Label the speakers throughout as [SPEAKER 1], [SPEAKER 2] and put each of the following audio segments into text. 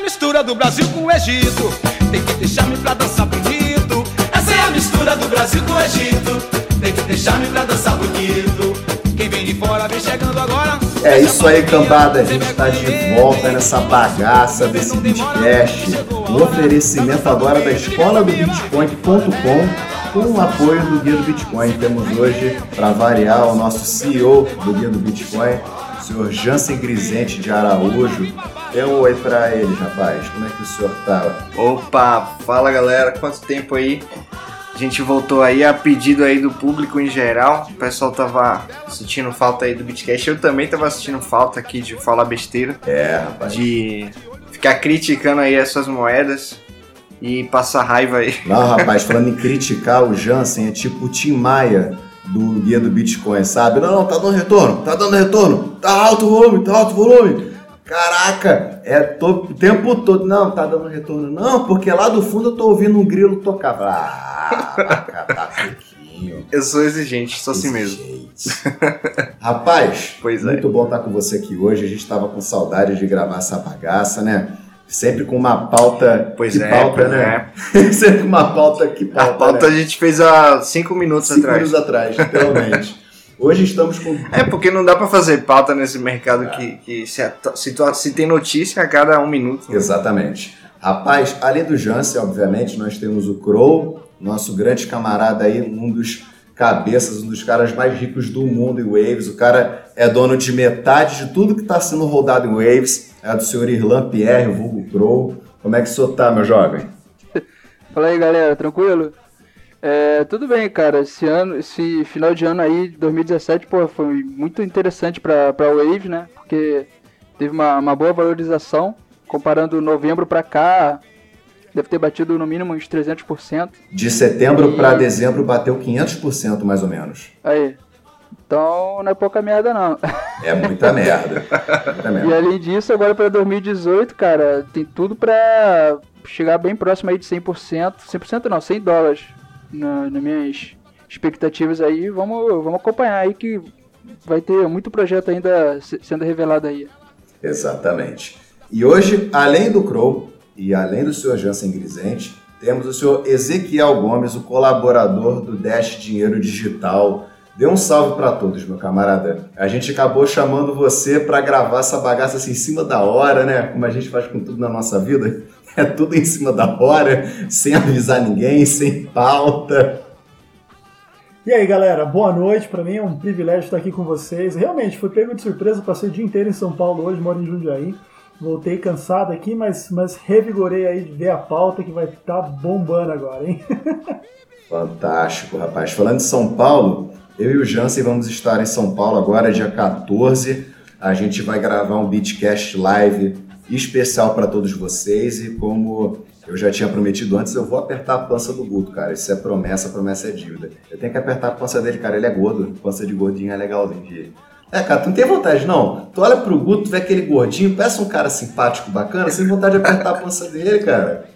[SPEAKER 1] a mistura do Brasil com o Egito. Tem que deixar-me pra dançar bonito. Essa é a mistura do Brasil com o Egito. Tem que deixar-me pra dançar bonito. Quem vem de fora vem chegando agora.
[SPEAKER 2] É isso aí, cambada. A gente está de volta nessa bagaça desse Bitcast. Um oferecimento agora da escola do Bitcoin.com com o apoio do Guia do Bitcoin. Temos hoje, para variar, o nosso CEO do Guia do Bitcoin, o senhor Jansen Grisente de Araújo. Dê um oi para ele, rapaz. Como é que o senhor tá?
[SPEAKER 3] Opa, fala galera, quanto tempo aí? A gente voltou aí a pedido aí do público em geral. O pessoal tava sentindo falta aí do Bitcast. Eu também tava sentindo falta aqui de falar besteira.
[SPEAKER 2] É, rapaz.
[SPEAKER 3] De ficar criticando aí essas moedas e passar raiva aí.
[SPEAKER 2] Não, rapaz, falando em criticar o Jansen, é tipo o Tim Maia do guia do Bitcoin, sabe? Não, não, tá dando retorno, tá dando retorno, tá alto o volume, tá alto o volume. Caraca, é to, o tempo todo. Não, tá dando retorno. Não, porque lá do fundo eu tô ouvindo um grilo tocar. Ah, tá.
[SPEAKER 3] Eu sou exigente, sou assim mesmo.
[SPEAKER 2] Rapaz,
[SPEAKER 3] pois é.
[SPEAKER 2] muito bom estar com você aqui hoje. A gente tava com saudade de gravar essa bagaça, né? Sempre com uma pauta
[SPEAKER 3] pois
[SPEAKER 2] que
[SPEAKER 3] é,
[SPEAKER 2] pauta, né? Sempre com uma pauta que pauta.
[SPEAKER 3] A pauta
[SPEAKER 2] né?
[SPEAKER 3] a gente fez há cinco minutos
[SPEAKER 2] Cinco
[SPEAKER 3] atrás.
[SPEAKER 2] minutos atrás, literalmente. Hoje estamos com.
[SPEAKER 3] É, porque não dá pra fazer pauta nesse mercado que, que se, se, se tem notícia a cada um minuto.
[SPEAKER 2] Exatamente. Rapaz, além do Jansen, obviamente, nós temos o Crow, nosso grande camarada aí, um dos cabeças, um dos caras mais ricos do mundo em Waves. O cara é dono de metade de tudo que está sendo rodado em Waves. É do senhor Irlan Pierre, o vulgo Crow. Como é que o senhor tá, meu jovem?
[SPEAKER 4] Fala aí, galera, tranquilo? É, tudo bem, cara. Esse ano, esse final de ano aí, 2017, pô, foi muito interessante para para Wave, né? Porque teve uma, uma boa valorização comparando novembro para cá, deve ter batido no mínimo uns 300%.
[SPEAKER 2] De setembro
[SPEAKER 4] E-
[SPEAKER 2] para dezembro bateu 500% mais ou menos.
[SPEAKER 4] Aí. Então não é pouca merda não.
[SPEAKER 2] É muita merda. Muita
[SPEAKER 4] E
[SPEAKER 2] merda.
[SPEAKER 4] além disso, agora para 2018, cara, tem tudo pra chegar bem próximo aí de 100%, 100% não, 100 dólares na, nas minhas expectativas aí. Vamos, vamos acompanhar aí que vai ter muito projeto ainda se- sendo revelado aí.
[SPEAKER 2] Exatamente. E hoje, além do Crow e além do senhor Jansen Grisente, temos o senhor Ezequiel Gomes, o colaborador do Dash Dinheiro Digital. Dê um salve para todos, meu camarada. A gente acabou chamando você para gravar essa bagaça assim em cima da hora, né? Como a gente faz com tudo na nossa vida. É tudo em cima da hora, sem avisar ninguém, sem pauta.
[SPEAKER 5] E aí, galera, boa noite. Pra mim é um privilégio estar aqui com vocês. Realmente, fui pego de surpresa, passei o dia inteiro em São Paulo hoje, moro em Jundiaí. Voltei cansado aqui, mas, mas revigorei aí de ver a pauta que vai estar bombando agora, hein?
[SPEAKER 2] Fantástico, rapaz. Falando de São Paulo, eu e o Jansen vamos estar em São Paulo agora, dia 14. A gente vai gravar um Beatcast Live especial para todos vocês e como eu já tinha prometido antes, eu vou apertar a pança do Guto, cara. Isso é promessa, promessa é dívida. Eu tenho que apertar a pança dele, cara. Ele é gordo. Pança de gordinho é legalzinho de... É, cara, tu não tem vontade, não. Tu olha pro Guto, tu vê aquele gordinho, peça um cara simpático, bacana, tem vontade de apertar a pança dele, cara.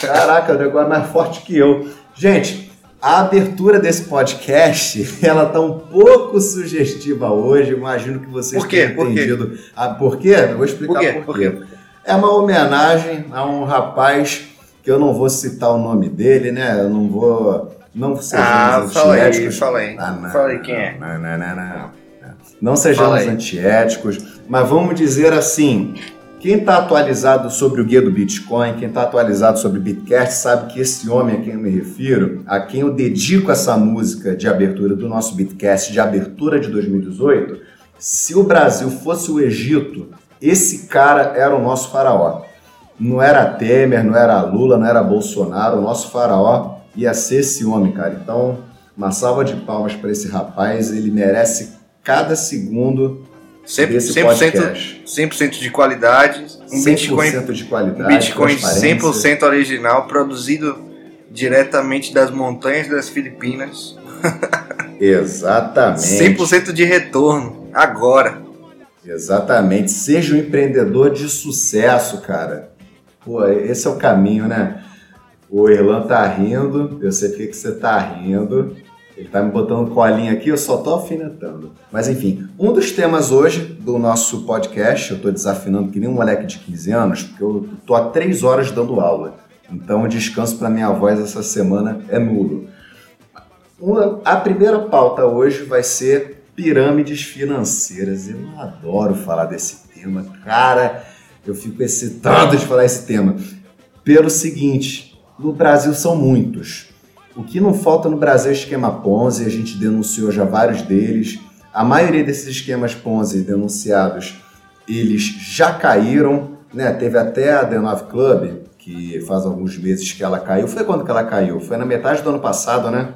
[SPEAKER 2] Caraca, o negócio é mais forte que eu. Gente, a abertura desse podcast, ela tá um pouco sugestiva hoje. Imagino que vocês
[SPEAKER 3] Por quê?
[SPEAKER 2] tenham
[SPEAKER 3] Por quê?
[SPEAKER 2] entendido. Ah, por quê? Eu vou explicar
[SPEAKER 3] Por quê?
[SPEAKER 2] por quê. É uma homenagem a um rapaz que eu não vou citar o nome dele, né? Eu não vou. Não sejamos
[SPEAKER 3] Ah, fala aí,
[SPEAKER 2] antiéticos.
[SPEAKER 3] fala aí.
[SPEAKER 2] Não,
[SPEAKER 3] Fala aí quem é.
[SPEAKER 2] Não, não, não, não. Não sejamos
[SPEAKER 3] Fala aí.
[SPEAKER 2] antiéticos, mas vamos dizer assim: quem está atualizado sobre o guia do Bitcoin, quem está atualizado sobre Bitcast, sabe que esse homem a quem eu me refiro, a quem eu dedico essa música de abertura do nosso Bitcast, de abertura de 2018, se o Brasil fosse o Egito, esse cara era o nosso faraó. Não era Temer, não era Lula, não era Bolsonaro, o nosso faraó ia ser esse homem, cara. Então, uma salva de palmas para esse rapaz, ele merece cada segundo
[SPEAKER 3] 100%,
[SPEAKER 2] desse
[SPEAKER 3] 100%,
[SPEAKER 2] podcast.
[SPEAKER 3] 100% de qualidade, um
[SPEAKER 2] 100%
[SPEAKER 3] Bitcoin,
[SPEAKER 2] de
[SPEAKER 3] um
[SPEAKER 2] qualidade,
[SPEAKER 3] Bitcoin
[SPEAKER 2] transparência.
[SPEAKER 3] 100% original, produzido diretamente das montanhas das Filipinas,
[SPEAKER 2] Exatamente.
[SPEAKER 3] 100% de retorno, agora.
[SPEAKER 2] Exatamente. Seja um empreendedor de sucesso, cara. Pô, esse é o caminho, né? O Erlan tá rindo, eu sei porque que você tá rindo. Ele tá me botando colinha aqui, eu só tô alfinetando. Mas enfim, um dos temas hoje do nosso podcast, eu tô desafinando que nem um moleque de 15 anos, porque eu tô há três horas dando aula. Então o descanso para minha voz essa semana é nulo. Uma, a primeira pauta hoje vai ser pirâmides financeiras. Eu adoro falar desse tema. Cara, eu fico excitado de falar esse tema. Pelo seguinte, no Brasil são muitos. O que não falta no Brasil é esquema Ponzi, a gente denunciou já vários deles. A maioria desses esquemas Ponzi denunciados, eles já caíram, né? Teve até a The9 Club, que faz alguns meses que ela caiu. Foi quando que ela caiu? Foi na metade do ano passado, né?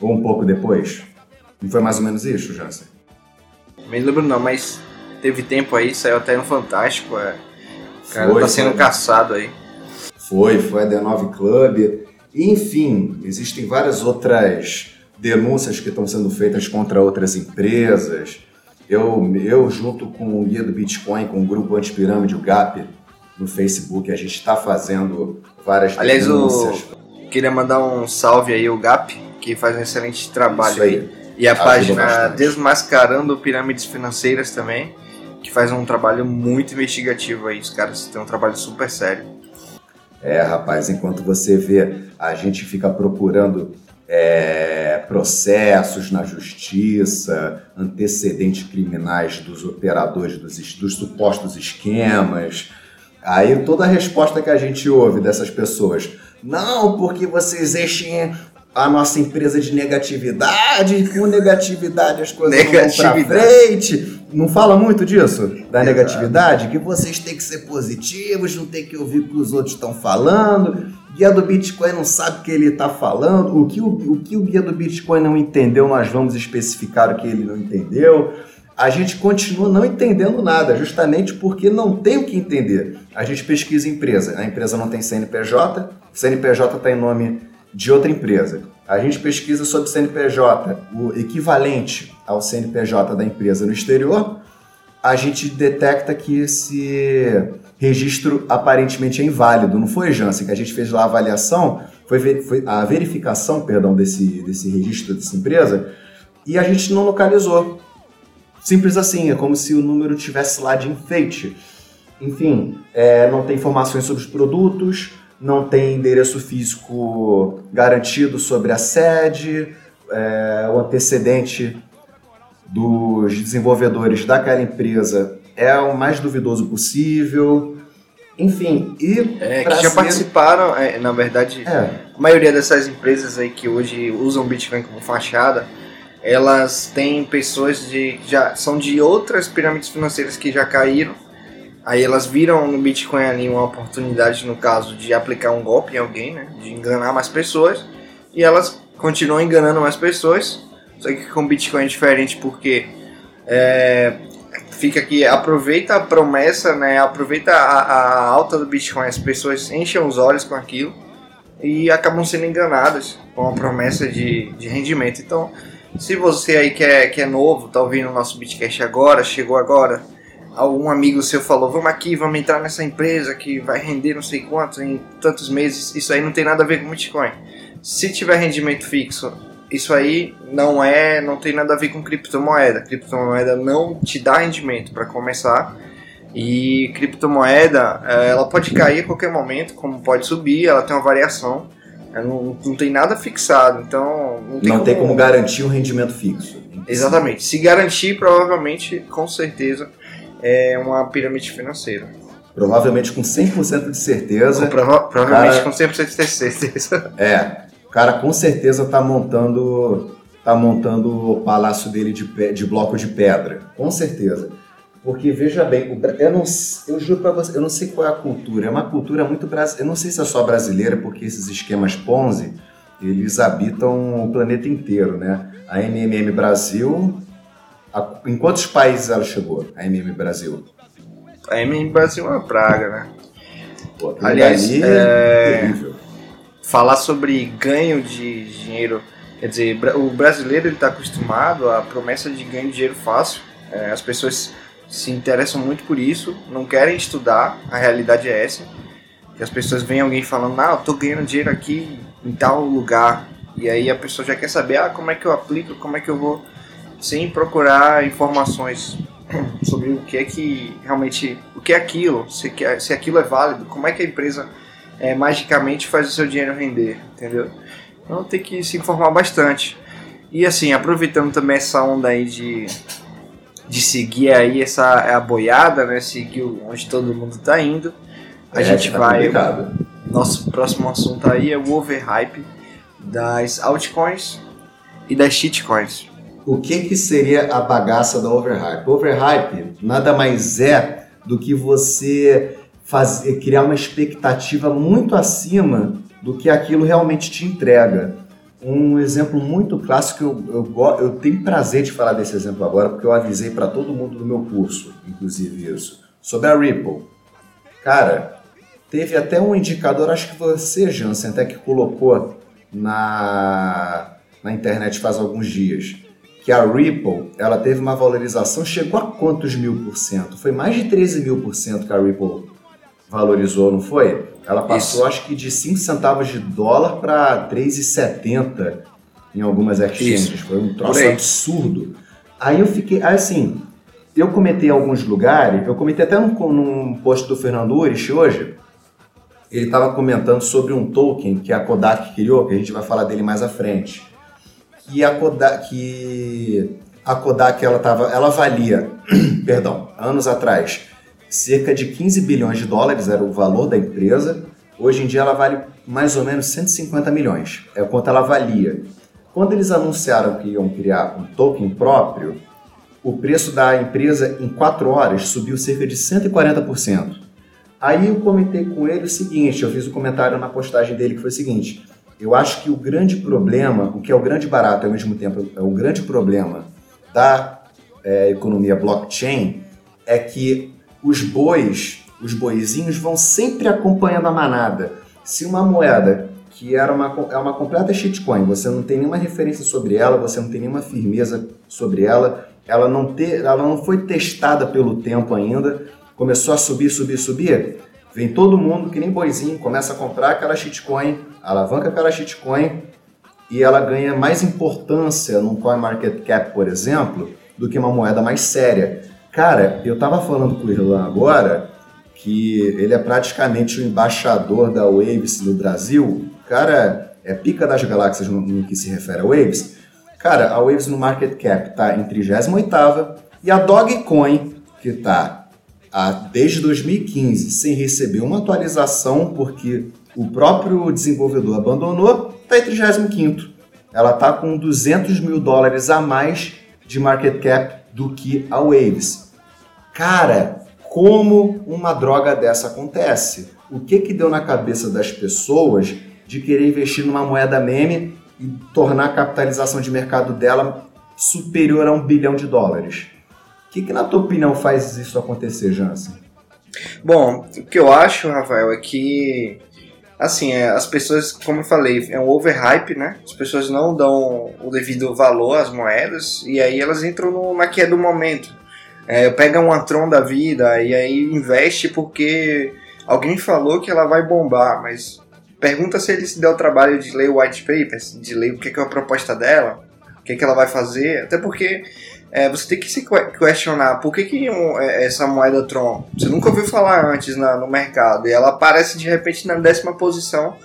[SPEAKER 2] Ou um pouco depois? Não foi mais ou menos isso, Jansen?
[SPEAKER 3] Me lembro não, mas teve tempo aí, saiu até no Fantástico, é. O cara
[SPEAKER 2] Foi,
[SPEAKER 3] tá sendo
[SPEAKER 2] foi.
[SPEAKER 3] caçado aí.
[SPEAKER 2] Foi, foi a The9 Club. Enfim, existem várias outras denúncias que estão sendo feitas contra outras empresas. Eu, eu junto com o Guia do Bitcoin, com o grupo Antipirâmide, o GAP, no Facebook, a gente está fazendo várias
[SPEAKER 3] Aliás,
[SPEAKER 2] denúncias.
[SPEAKER 3] eu queria mandar um salve aí ao GAP, que faz um excelente trabalho
[SPEAKER 2] Isso
[SPEAKER 3] aí.
[SPEAKER 2] aí.
[SPEAKER 3] E a
[SPEAKER 2] Ajuda
[SPEAKER 3] página
[SPEAKER 2] bastante.
[SPEAKER 3] Desmascarando Pirâmides Financeiras também, que faz um trabalho muito investigativo aí. Os caras têm um trabalho super sério.
[SPEAKER 2] É, rapaz, enquanto você vê, a gente fica procurando é, processos na justiça, antecedentes criminais dos operadores dos, dos supostos esquemas. Aí toda a resposta que a gente ouve dessas pessoas, não, porque vocês enchem a nossa empresa de negatividade, com negatividade as coisas não vão pra
[SPEAKER 3] Negatividade.
[SPEAKER 2] frente. Não fala muito disso? Da
[SPEAKER 3] Exato.
[SPEAKER 2] negatividade? Que vocês têm que ser positivos, não tem que ouvir o que os outros estão falando. Guia do Bitcoin não sabe o que ele está falando. O que o, o que o guia do Bitcoin não entendeu, nós vamos especificar o que ele não entendeu. A gente continua não entendendo nada, justamente porque não tem o que entender. A gente pesquisa empresa, a empresa não tem CNPJ, CNPJ está em nome de outra empresa. A gente pesquisa sobre CNPJ, o equivalente ao CNPJ da empresa no exterior, a gente detecta que esse registro aparentemente é inválido. Não foi, Jansen, que a gente fez lá a avaliação, foi, foi a verificação, perdão, desse, desse registro dessa empresa, e a gente não localizou. Simples assim, é como se o número tivesse lá de enfeite. Enfim, é, não tem informações sobre os produtos, não tem endereço físico garantido sobre a sede, é, o antecedente dos desenvolvedores daquela empresa é o mais duvidoso possível. Enfim, e
[SPEAKER 3] É, que já
[SPEAKER 2] ser-
[SPEAKER 3] participaram, é, na verdade,
[SPEAKER 2] É,
[SPEAKER 3] a maioria dessas empresas aí que hoje usam Bitcoin como fachada, elas têm pessoas de já são de outras pirâmides financeiras que já caíram. Aí elas viram no Bitcoin ali uma oportunidade, no caso, de aplicar um golpe em alguém, né? De enganar mais pessoas. E elas continuam enganando mais pessoas. Só que com Bitcoin é diferente porque é, fica que aproveita a promessa, né? Aproveita a, a alta do Bitcoin, as pessoas enchem os olhos com aquilo e acabam sendo enganadas com a promessa de, de rendimento. Então, se você aí que é, que é novo, tá ouvindo o nosso Bitcast agora, chegou agora, algum amigo seu falou, vamos aqui, vamos entrar nessa empresa que vai render não sei quanto em tantos meses, isso aí não tem nada a ver com Bitcoin. Se tiver rendimento fixo, isso aí não é, não tem nada a ver com criptomoeda. Criptomoeda não te dá rendimento para começar. E criptomoeda, eh, ela pode cair a qualquer momento, como pode subir, ela tem uma variação. Ela Não, não tem nada fixado, então não tem
[SPEAKER 2] não
[SPEAKER 3] como,
[SPEAKER 2] tem como garantir um rendimento fixo.
[SPEAKER 3] Exatamente. Se garantir, provavelmente, com certeza, é uma pirâmide financeira.
[SPEAKER 2] Provavelmente com 100% de certeza.
[SPEAKER 3] Prova- provavelmente
[SPEAKER 2] Cara-
[SPEAKER 3] com 100% de certeza.
[SPEAKER 2] É, o cara com certeza tá montando tá montando o palácio dele de, de bloco de pedra, com certeza. Porque veja bem, eu não eu juro pra você, eu não sei qual é a cultura, é uma cultura muito brasileira. Eu não sei se é só brasileira, porque esses esquemas Ponzi, eles habitam o planeta inteiro, né? A MMM Brasil, a- em quantos países ela chegou? A MMM Brasil?
[SPEAKER 3] A MM Brasil é uma praga, né?
[SPEAKER 2] Pô,
[SPEAKER 3] Aliás, é-
[SPEAKER 2] terrível.
[SPEAKER 3] falar sobre ganho de dinheiro, quer dizer, o brasileiro está acostumado à promessa de ganho de dinheiro fácil. É, as pessoas se interessam muito por isso, não querem estudar, a realidade é essa. Que as pessoas veem alguém falando, ah, eu tô ganhando dinheiro aqui em tal lugar. E aí a pessoa já quer saber, ah, como é que eu aplico, como é que eu vou, sem procurar informações sobre o que é que realmente, o que é aquilo, se, se aquilo é válido, como é que a empresa é, magicamente faz o seu dinheiro render, entendeu? Então tem que se informar bastante. E assim, aproveitando também essa onda aí de, de seguir aí essa a boiada, né? Seguir onde todo mundo tá indo. A
[SPEAKER 2] É,
[SPEAKER 3] gente
[SPEAKER 2] tá
[SPEAKER 3] vai.
[SPEAKER 2] complicado.
[SPEAKER 3] Nosso próximo assunto aí é o overhype das altcoins e das shitcoins.
[SPEAKER 2] O que, que seria a bagaça da overhype? Overhype nada mais é do que você fazer, criar uma expectativa muito acima do que aquilo realmente te entrega. Um exemplo muito clássico, eu, eu, eu tenho prazer de falar desse exemplo agora, porque eu avisei para todo mundo do meu curso, inclusive isso, sobre a Ripple. Cara, teve até um indicador, acho que você, Jansen, até que colocou na, na internet faz alguns dias, que a Ripple, ela teve uma valorização, chegou a quantos mil por cento? Foi mais de 13 mil por cento que a Ripple valorizou, não foi? Ela passou,
[SPEAKER 3] Isso.
[SPEAKER 2] acho que de 5 centavos de dólar para 3,70 em algumas exchanges.
[SPEAKER 3] Isso.
[SPEAKER 2] Foi um troço absurdo. Aí eu fiquei, assim, eu comentei em alguns lugares, eu comentei até num, num post do Fernando Ures hoje, ele estava comentando sobre um token que a Kodak criou, que a gente vai falar dele mais à frente. Que a Kodak, que a Kodak ela, tava, ela valia, perdão, anos atrás, cerca de 15 bilhões de dólares era o valor da empresa. Hoje em dia ela vale mais ou menos 150 milhões. É o quanto ela valia. Quando eles anunciaram que iam criar um token próprio, o preço da empresa em 4 horas subiu cerca de 140%. Aí eu comentei com ele o seguinte, eu fiz um comentário na postagem dele que foi o seguinte, eu acho que o grande problema, o que é o grande barato ao mesmo tempo, é o grande problema da é, economia blockchain é que os bois, os boizinhos vão sempre acompanhando a manada. Se uma moeda que era uma, é uma completa shitcoin, você não tem nenhuma referência sobre ela, você não tem nenhuma firmeza sobre ela, ela não, te, ela não foi testada pelo tempo ainda, começou a subir, subir, subir, vem todo mundo que nem boizinho, começa a comprar aquela shitcoin, alavanca aquela shitcoin e ela ganha mais importância num CoinMarketCap, por exemplo, do que uma moeda mais séria. Cara, eu tava falando com o Irlan agora que ele é praticamente o embaixador da Waves no Brasil. Cara, é pica das galáxias no, no que se refere a Waves. Cara, a Waves no market cap tá em 38ª e a Dogecoin, que tá a, desde 2015 sem receber uma atualização porque o próprio desenvolvedor abandonou, tá em 35º. Ela tá com 200 mil dólares a mais de market cap do que a Waves. Cara, como uma droga dessa acontece? O que que deu na cabeça das pessoas de querer investir numa moeda meme e tornar a capitalização de mercado dela superior a um bilhão de dólares? O que, que na tua opinião faz isso acontecer, Jansen?
[SPEAKER 3] Bom, o que eu acho, Rafael, é que assim, é, as pessoas, como eu falei, é um overhype, né? As pessoas não dão o devido valor às moedas e aí elas entram no, na que é do momento. É, pega um Atron da vida e aí investe porque alguém falou que ela vai bombar, mas pergunta se ele se deu o trabalho de ler o white papers, de ler o que é, que é a proposta dela, o que, é que ela vai fazer, até porque é, você tem que se que- questionar por que, que um, é, essa moeda Tron você nunca ouviu falar antes na- no mercado e ela aparece de repente na décima posição,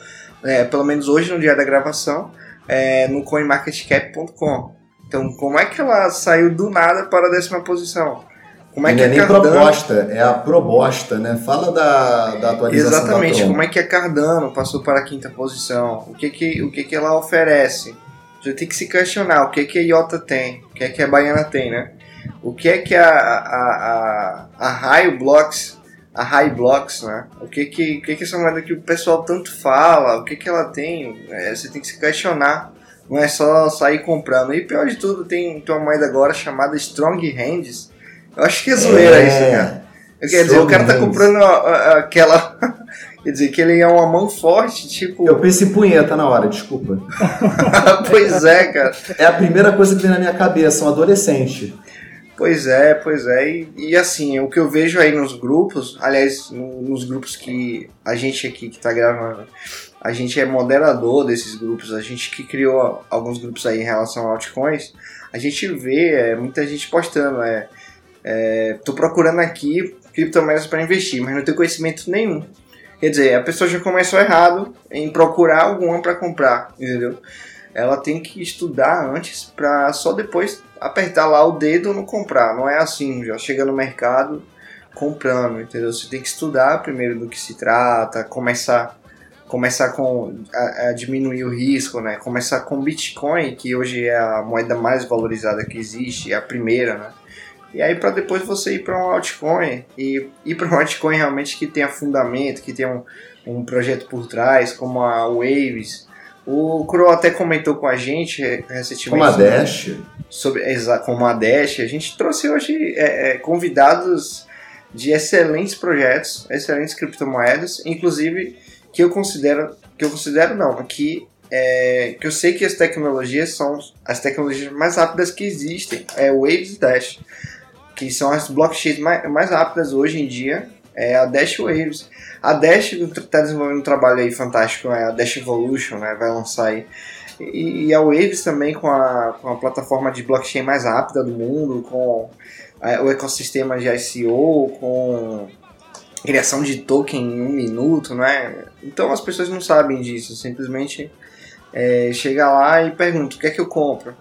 [SPEAKER 3] é, pelo menos hoje no dia da gravação, é, no coinmarketcap.com. Então, como é que ela saiu do nada para a décima posição? Como é
[SPEAKER 2] Não
[SPEAKER 3] que
[SPEAKER 2] é
[SPEAKER 3] a
[SPEAKER 2] nem
[SPEAKER 3] Cardano-
[SPEAKER 2] proposta, é a proposta, né? Fala da, da atualização
[SPEAKER 3] Exatamente,
[SPEAKER 2] da
[SPEAKER 3] como é que a Cardano passou para a quinta posição? O que que, o que, que ela oferece? Você tem que se questionar o que que a Iota tem, o que é que a Baiana tem, né? O que é que a, a, a, a High Blocks, a High Blocks, né? O que que, o que que essa moeda que o pessoal tanto fala, o que que ela tem? É, você tem que se questionar, não é só sair comprando. E pior de tudo, tem, tem uma moeda agora chamada Strong Hands. Eu acho que é zoeira isso, cara. Quer dizer, o cara tá comprando a- a- aquela. Quer dizer, que ele é uma mão forte, tipo.
[SPEAKER 2] Eu pensei em punheta na hora, desculpa.
[SPEAKER 3] pois é, cara.
[SPEAKER 2] É a primeira coisa que vem na minha cabeça, um adolescente.
[SPEAKER 3] Pois é, pois é. E, e, assim, o que eu vejo aí nos grupos, aliás, no, nos grupos que a gente aqui que tá gravando, a gente é moderador desses grupos, a gente que criou alguns grupos aí em relação a altcoins, a gente vê é, muita gente postando, é, é, tô procurando aqui criptomoedas para investir, mas não tenho conhecimento nenhum. Quer dizer, a pessoa já começou errado em procurar alguma para comprar, entendeu? Ela tem que estudar antes para só depois apertar lá o dedo no comprar. Não é assim, já chega no mercado comprando, entendeu? Você tem que estudar primeiro do que se trata, começar começar com a, a, diminuir o risco, né? Começar com Bitcoin, que hoje é a moeda mais valorizada que existe, é a primeira, né? E aí para depois você ir para um altcoin e ir para um altcoin realmente que tenha fundamento, que tenha um, um projeto por trás, como a Waves. O Crow até comentou com a gente recentemente.
[SPEAKER 2] Como a Dash.
[SPEAKER 3] Sobre, como a Dash. A gente trouxe hoje é, é, convidados de excelentes projetos, excelentes criptomoedas, inclusive que eu considero, que eu considero não, que é, que eu sei que as tecnologias são as tecnologias mais rápidas que existem, é Waves e Dash que são as blockchains mais, mais rápidas hoje em dia, é a Dash Waves. A Dash está desenvolvendo um trabalho aí fantástico, é a Dash Evolution, né, vai lançar aí. E, e, a Waves também com a, com a plataforma de blockchain mais rápida do mundo, com é, o ecossistema de ICO, com criação de token em um minuto, né? Então as pessoas não sabem disso, simplesmente é, chega lá e pergunta o que é que eu compro.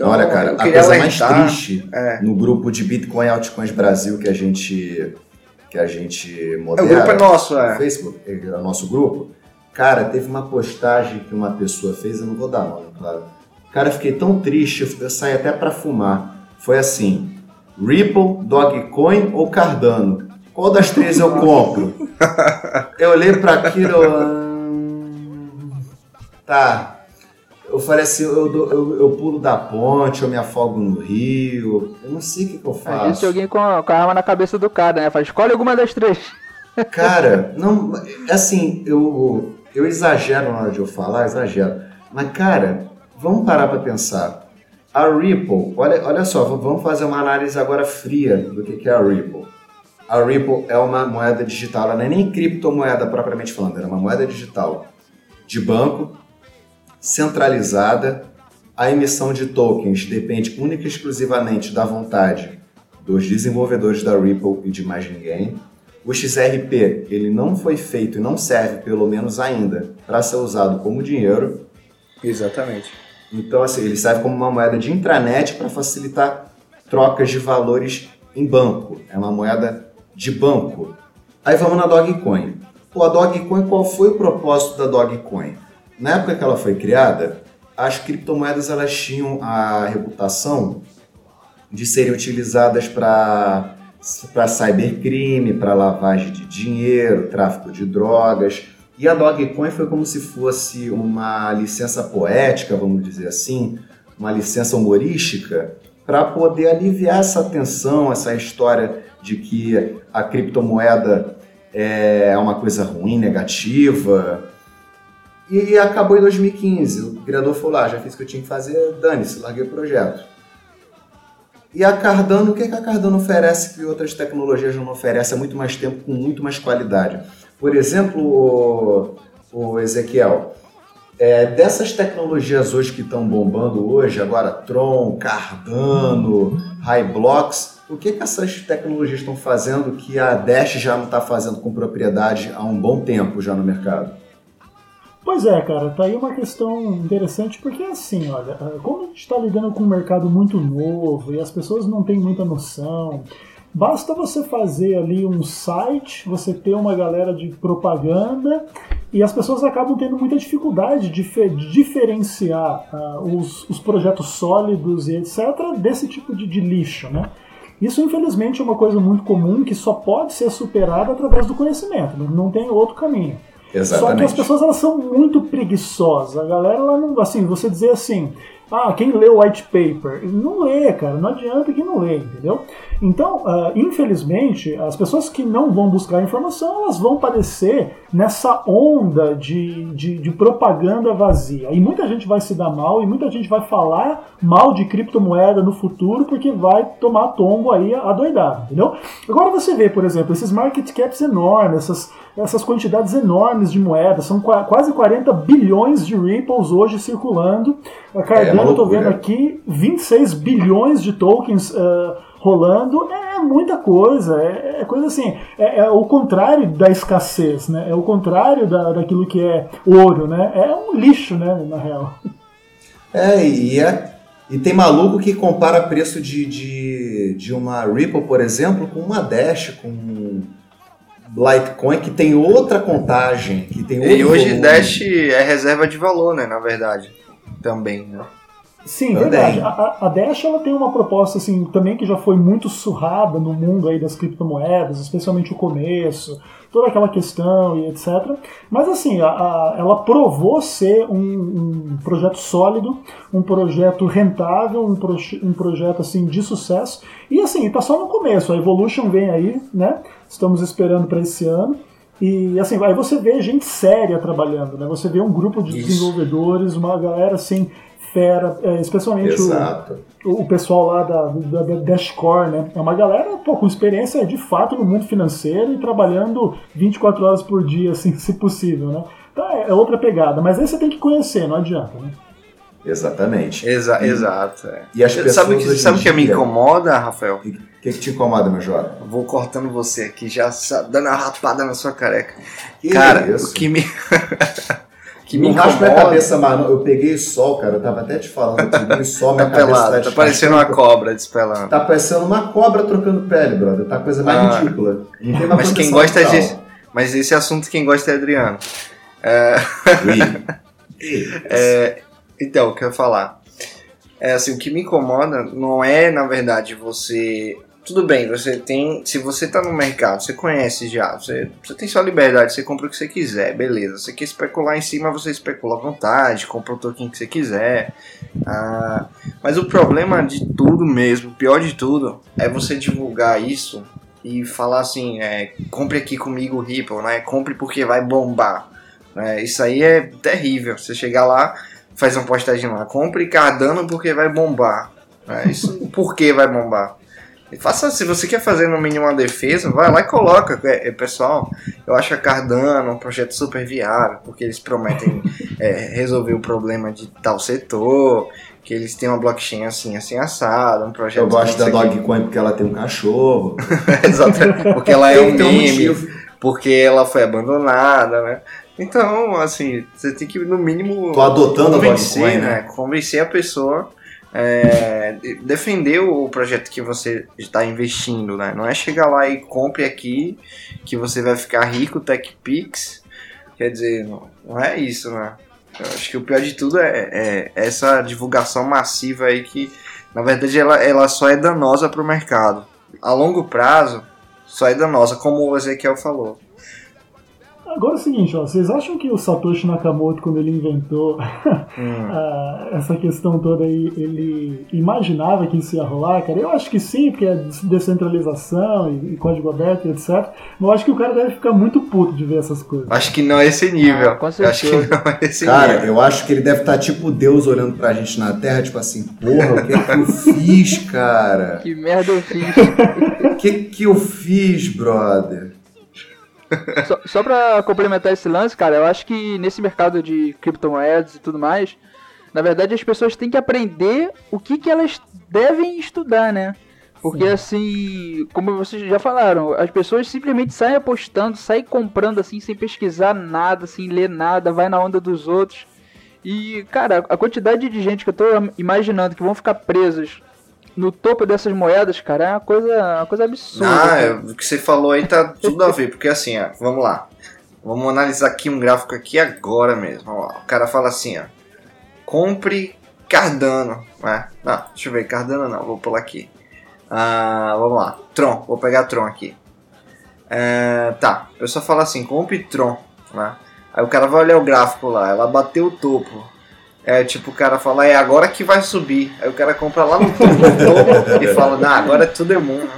[SPEAKER 2] Então, Olha, cara, a coisa mais triste é. no grupo de Bitcoin Altcoins Brasil que a gente que a gente modera.
[SPEAKER 3] É, o grupo é nosso, é.
[SPEAKER 2] Facebook, é o nosso grupo. Cara, teve uma postagem que uma pessoa fez, eu não vou dar nome, claro. Cara, fiquei tão triste, eu saí até para fumar. Foi assim: Ripple, Dogecoin ou Cardano? Qual das três eu compro? eu olhei para aquilo. Tá, eu falei assim, eu, eu, eu, pulo da ponte, eu me afogo no rio, eu não sei o que, que eu faço.
[SPEAKER 4] Existe alguém com, com a arma na cabeça do cara, né? Fala, escolhe alguma das três.
[SPEAKER 2] Cara, não, assim, eu, eu exagero na hora de eu falar, exagero. Mas, cara, vamos parar para pensar. A Ripple, olha, olha só, vamos fazer uma análise agora fria do que, que é a Ripple. A Ripple é uma moeda digital, ela não é nem criptomoeda propriamente falando, ela é uma moeda digital de banco centralizada, a emissão de tokens depende única e exclusivamente da vontade dos desenvolvedores da Ripple e de mais ninguém. O XRP ele não foi feito e não serve, pelo menos ainda, para ser usado como dinheiro.
[SPEAKER 3] Exatamente.
[SPEAKER 2] Então, assim, ele serve como uma moeda de intranet para facilitar trocas de valores em banco. É uma moeda de banco. Aí vamos na Dogecoin. Pô, a Dogecoin, qual foi o propósito da Dogecoin? Na época que ela foi criada, as criptomoedas elas tinham a reputação de serem utilizadas para para cybercrime, para lavagem de dinheiro, tráfico de drogas. E a Dogecoin foi como se fosse uma licença poética, vamos dizer assim, uma licença humorística, para poder aliviar essa tensão, essa história de que a criptomoeda é uma coisa ruim, negativa, e acabou em 2015. O criador falou: ah, já fiz o que eu tinha que fazer, dane-se, larguei o projeto. E a Cardano, o que, é que a Cardano oferece que outras tecnologias não oferecem há muito mais tempo, com muito mais qualidade? Por exemplo, o, o Ezequiel, é, dessas tecnologias hoje que estão bombando hoje, agora Tron, Cardano, Highblocks, o que, que essas tecnologias estão fazendo que a Dash já não está fazendo com propriedade há um bom tempo já no mercado?
[SPEAKER 5] Pois é, cara, tá aí uma questão interessante, porque assim, olha, ah, como a gente está lidando com um mercado muito novo e as pessoas não têm muita noção, basta você fazer ali um site, você ter uma galera de propaganda e as pessoas acabam tendo muita dificuldade de, diferenciar uh, os, os, projetos sólidos e etc. desse tipo de, de lixo, né? Isso, infelizmente, é uma coisa muito comum que só pode ser superada através do conhecimento, não tem outro caminho.
[SPEAKER 2] Exatamente.
[SPEAKER 5] Só que as pessoas elas são muito preguiçosas. A galera, ela não, assim, você dizer assim, Ah, quem lê o white paper? Não lê, cara, não adianta que não lê, entendeu? Então, uh, infelizmente, as pessoas que não vão buscar informação, elas vão padecer nessa onda de, de, de, propaganda vazia. E muita gente vai se dar mal e muita gente vai falar mal de criptomoeda no futuro porque vai tomar tombo aí adoidado, entendeu? Agora você vê, por exemplo, esses market caps enormes, essas, essas quantidades enormes de moedas, são quase 40 bilhões de Ripples hoje circulando. A Cardano, é eu tô vendo aqui, 26 bilhões de tokens. Uh, rolando é muita coisa, é, é coisa assim, é, é, o contrário da escassez, né? É o contrário da, daquilo que é ouro, né? É um lixo, né, na real.
[SPEAKER 2] É, e, é, e tem maluco que compara preço de, de, de uma Ripple, por exemplo, com uma Dash, com Litecoin, que tem outra contagem, que tem outro
[SPEAKER 3] E hoje volume. Dash é reserva de valor, né, na verdade, também, né?
[SPEAKER 5] Sim, também. verdade. A, a, Dash ela tem uma proposta assim também que já foi muito surrada no mundo aí das criptomoedas, especialmente o começo, toda aquela questão e etc. Mas assim, a, a, ela provou ser um, um, projeto sólido, um projeto rentável, um, pro, um projeto assim de sucesso. E assim, está só no começo. A Evolution vem aí, né? Estamos esperando para esse ano. E assim, aí você vê gente séria trabalhando, né? Você vê um grupo de Isso. desenvolvedores, uma galera assim fera, é, especialmente o, o, pessoal lá da, da, da Dashcore, né? É uma galera pô, com experiência de fato no mundo financeiro e trabalhando 24 horas por dia, assim, se possível, né? Então é, é outra pegada, mas aí você tem que conhecer, não adianta, né?
[SPEAKER 2] Exatamente.
[SPEAKER 3] Exa e, exato. É.
[SPEAKER 2] E as pessoas
[SPEAKER 3] sabe que, sabe o que me incomoda, Rafael?
[SPEAKER 2] O que, que, te incomoda, meu jovem?
[SPEAKER 3] Vou cortando você aqui, já dando a rapada na sua careca. Que Cara, isso? o que me.
[SPEAKER 2] que me raspa minha cabeça, mano. Eu peguei sol, cara. Eu tava até te falando. Eu peguei sol, minha
[SPEAKER 3] tá
[SPEAKER 2] cabeça
[SPEAKER 3] pelado, tá, tá parecendo uma cobra despelando.
[SPEAKER 2] Tá parecendo uma cobra trocando pele, brother. Tá coisa mais ah, ridícula.
[SPEAKER 3] mas quem gosta de. Mas esse assunto quem gosta é Adriano. É... é... Então, o que eu ia falar? É assim, o que me incomoda não é, na verdade, você tudo bem, você tem. Se você tá no mercado, você conhece já, você, você tem sua liberdade, você compra o que você quiser, beleza. Você quer especular em cima, você especula à vontade, compra o token que você quiser. Ah, mas o problema de tudo mesmo, o pior de tudo, é você divulgar isso e falar assim, é, compre aqui comigo Ripple, né? Compre porque vai bombar. É, isso aí é terrível. Você chegar lá, faz uma postagem lá, compre Cardano porque vai bombar. É, isso por que vai bombar? Faça, se você quer fazer no mínimo uma defesa, vai lá e coloca. É, é, pessoal, eu acho a Cardano um projeto super viável, porque eles prometem é, resolver o problema de tal setor, que eles têm uma blockchain assim, assim, assado, um projeto...
[SPEAKER 2] Eu gosto da Dogecoin porque ela tem um cachorro.
[SPEAKER 3] Exatamente, porque ela é um meme, porque ela foi abandonada, né? Então, assim, você tem que, no mínimo...
[SPEAKER 2] Tô adotando convencer, a Dogecoin, né?
[SPEAKER 3] né? Convencer a pessoa é, defender o projeto que você está investindo, né? Não é chegar lá e compre aqui que você vai ficar rico, TechPix. Quer dizer, não, não é isso, né? Eu acho que o pior de tudo é, é, essa divulgação massiva aí que, na verdade, ela, ela só é danosa para o mercado. A longo prazo, só é danosa, como o Ezequiel falou.
[SPEAKER 5] Agora é o seguinte, ó, vocês acham que o Satoshi Nakamoto, quando ele inventou hum. essa questão toda aí, ele imaginava que isso ia rolar, cara? Eu acho que sim, porque é descentralização e, e código aberto e etc. Mas eu acho que o cara deve ficar muito puto de ver essas coisas.
[SPEAKER 3] Acho que não é esse nível. Ah,
[SPEAKER 4] com certeza.
[SPEAKER 3] Acho que não é esse
[SPEAKER 2] cara,
[SPEAKER 3] nível.
[SPEAKER 2] eu acho que ele deve estar tá tipo Deus olhando pra gente na Terra, tipo assim, porra, o que é que eu fiz, cara?
[SPEAKER 4] Que merda eu fiz?
[SPEAKER 2] O que que eu fiz, brother?
[SPEAKER 4] Só, só pra complementar esse lance, cara, eu acho que nesse mercado de criptomoedas e tudo mais, na verdade as pessoas têm que aprender o que, que elas devem estudar, né? Porque Sim. assim, como vocês já falaram, as pessoas simplesmente saem apostando, saem comprando assim, sem pesquisar nada, sem ler nada, vai na onda dos outros. E, cara, a quantidade de gente que eu tô imaginando que vão ficar presas no topo dessas moedas, cara, é uma coisa, uma coisa absurda.
[SPEAKER 3] Ah, é, o que você falou aí tá tudo a ver, porque assim, ó, vamos lá. Vamos analisar aqui um gráfico aqui agora mesmo. Ó, o cara fala assim, ó. Compre Cardano. Né? Não, deixa eu ver, Cardano não, vou pular aqui. Ah, vamos lá, Tron, vou pegar Tron aqui. É, tá, eu só falo assim, compre Tron. Né? Aí o cara vai olhar o gráfico lá, ela bateu o topo. É tipo o cara fala, é agora que vai subir. Aí o cara compra lá no topo e fala, não, agora tudo é mundo.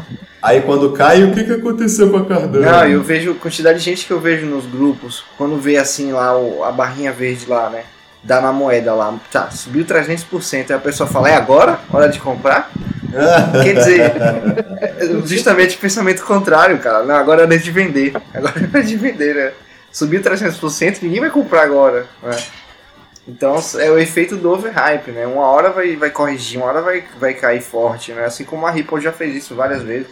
[SPEAKER 2] Aí quando cai, o que, que aconteceu com a Cardano?
[SPEAKER 3] Não, eu vejo a quantidade de gente que eu vejo nos grupos, quando vê assim lá o, a barrinha verde lá, né? Dá na moeda lá, tá, subiu 300%. Aí a pessoa fala, é agora? Hora de comprar? Quer dizer, é justamente o pensamento contrário, cara. Não, agora é hora de vender. Agora é hora de vender, né? Subiu 300%, ninguém vai comprar agora. Né? Então é o efeito do overhype, né? Uma hora vai, vai corrigir, uma hora vai, vai cair forte, né? Assim como a Ripple já fez isso várias vezes.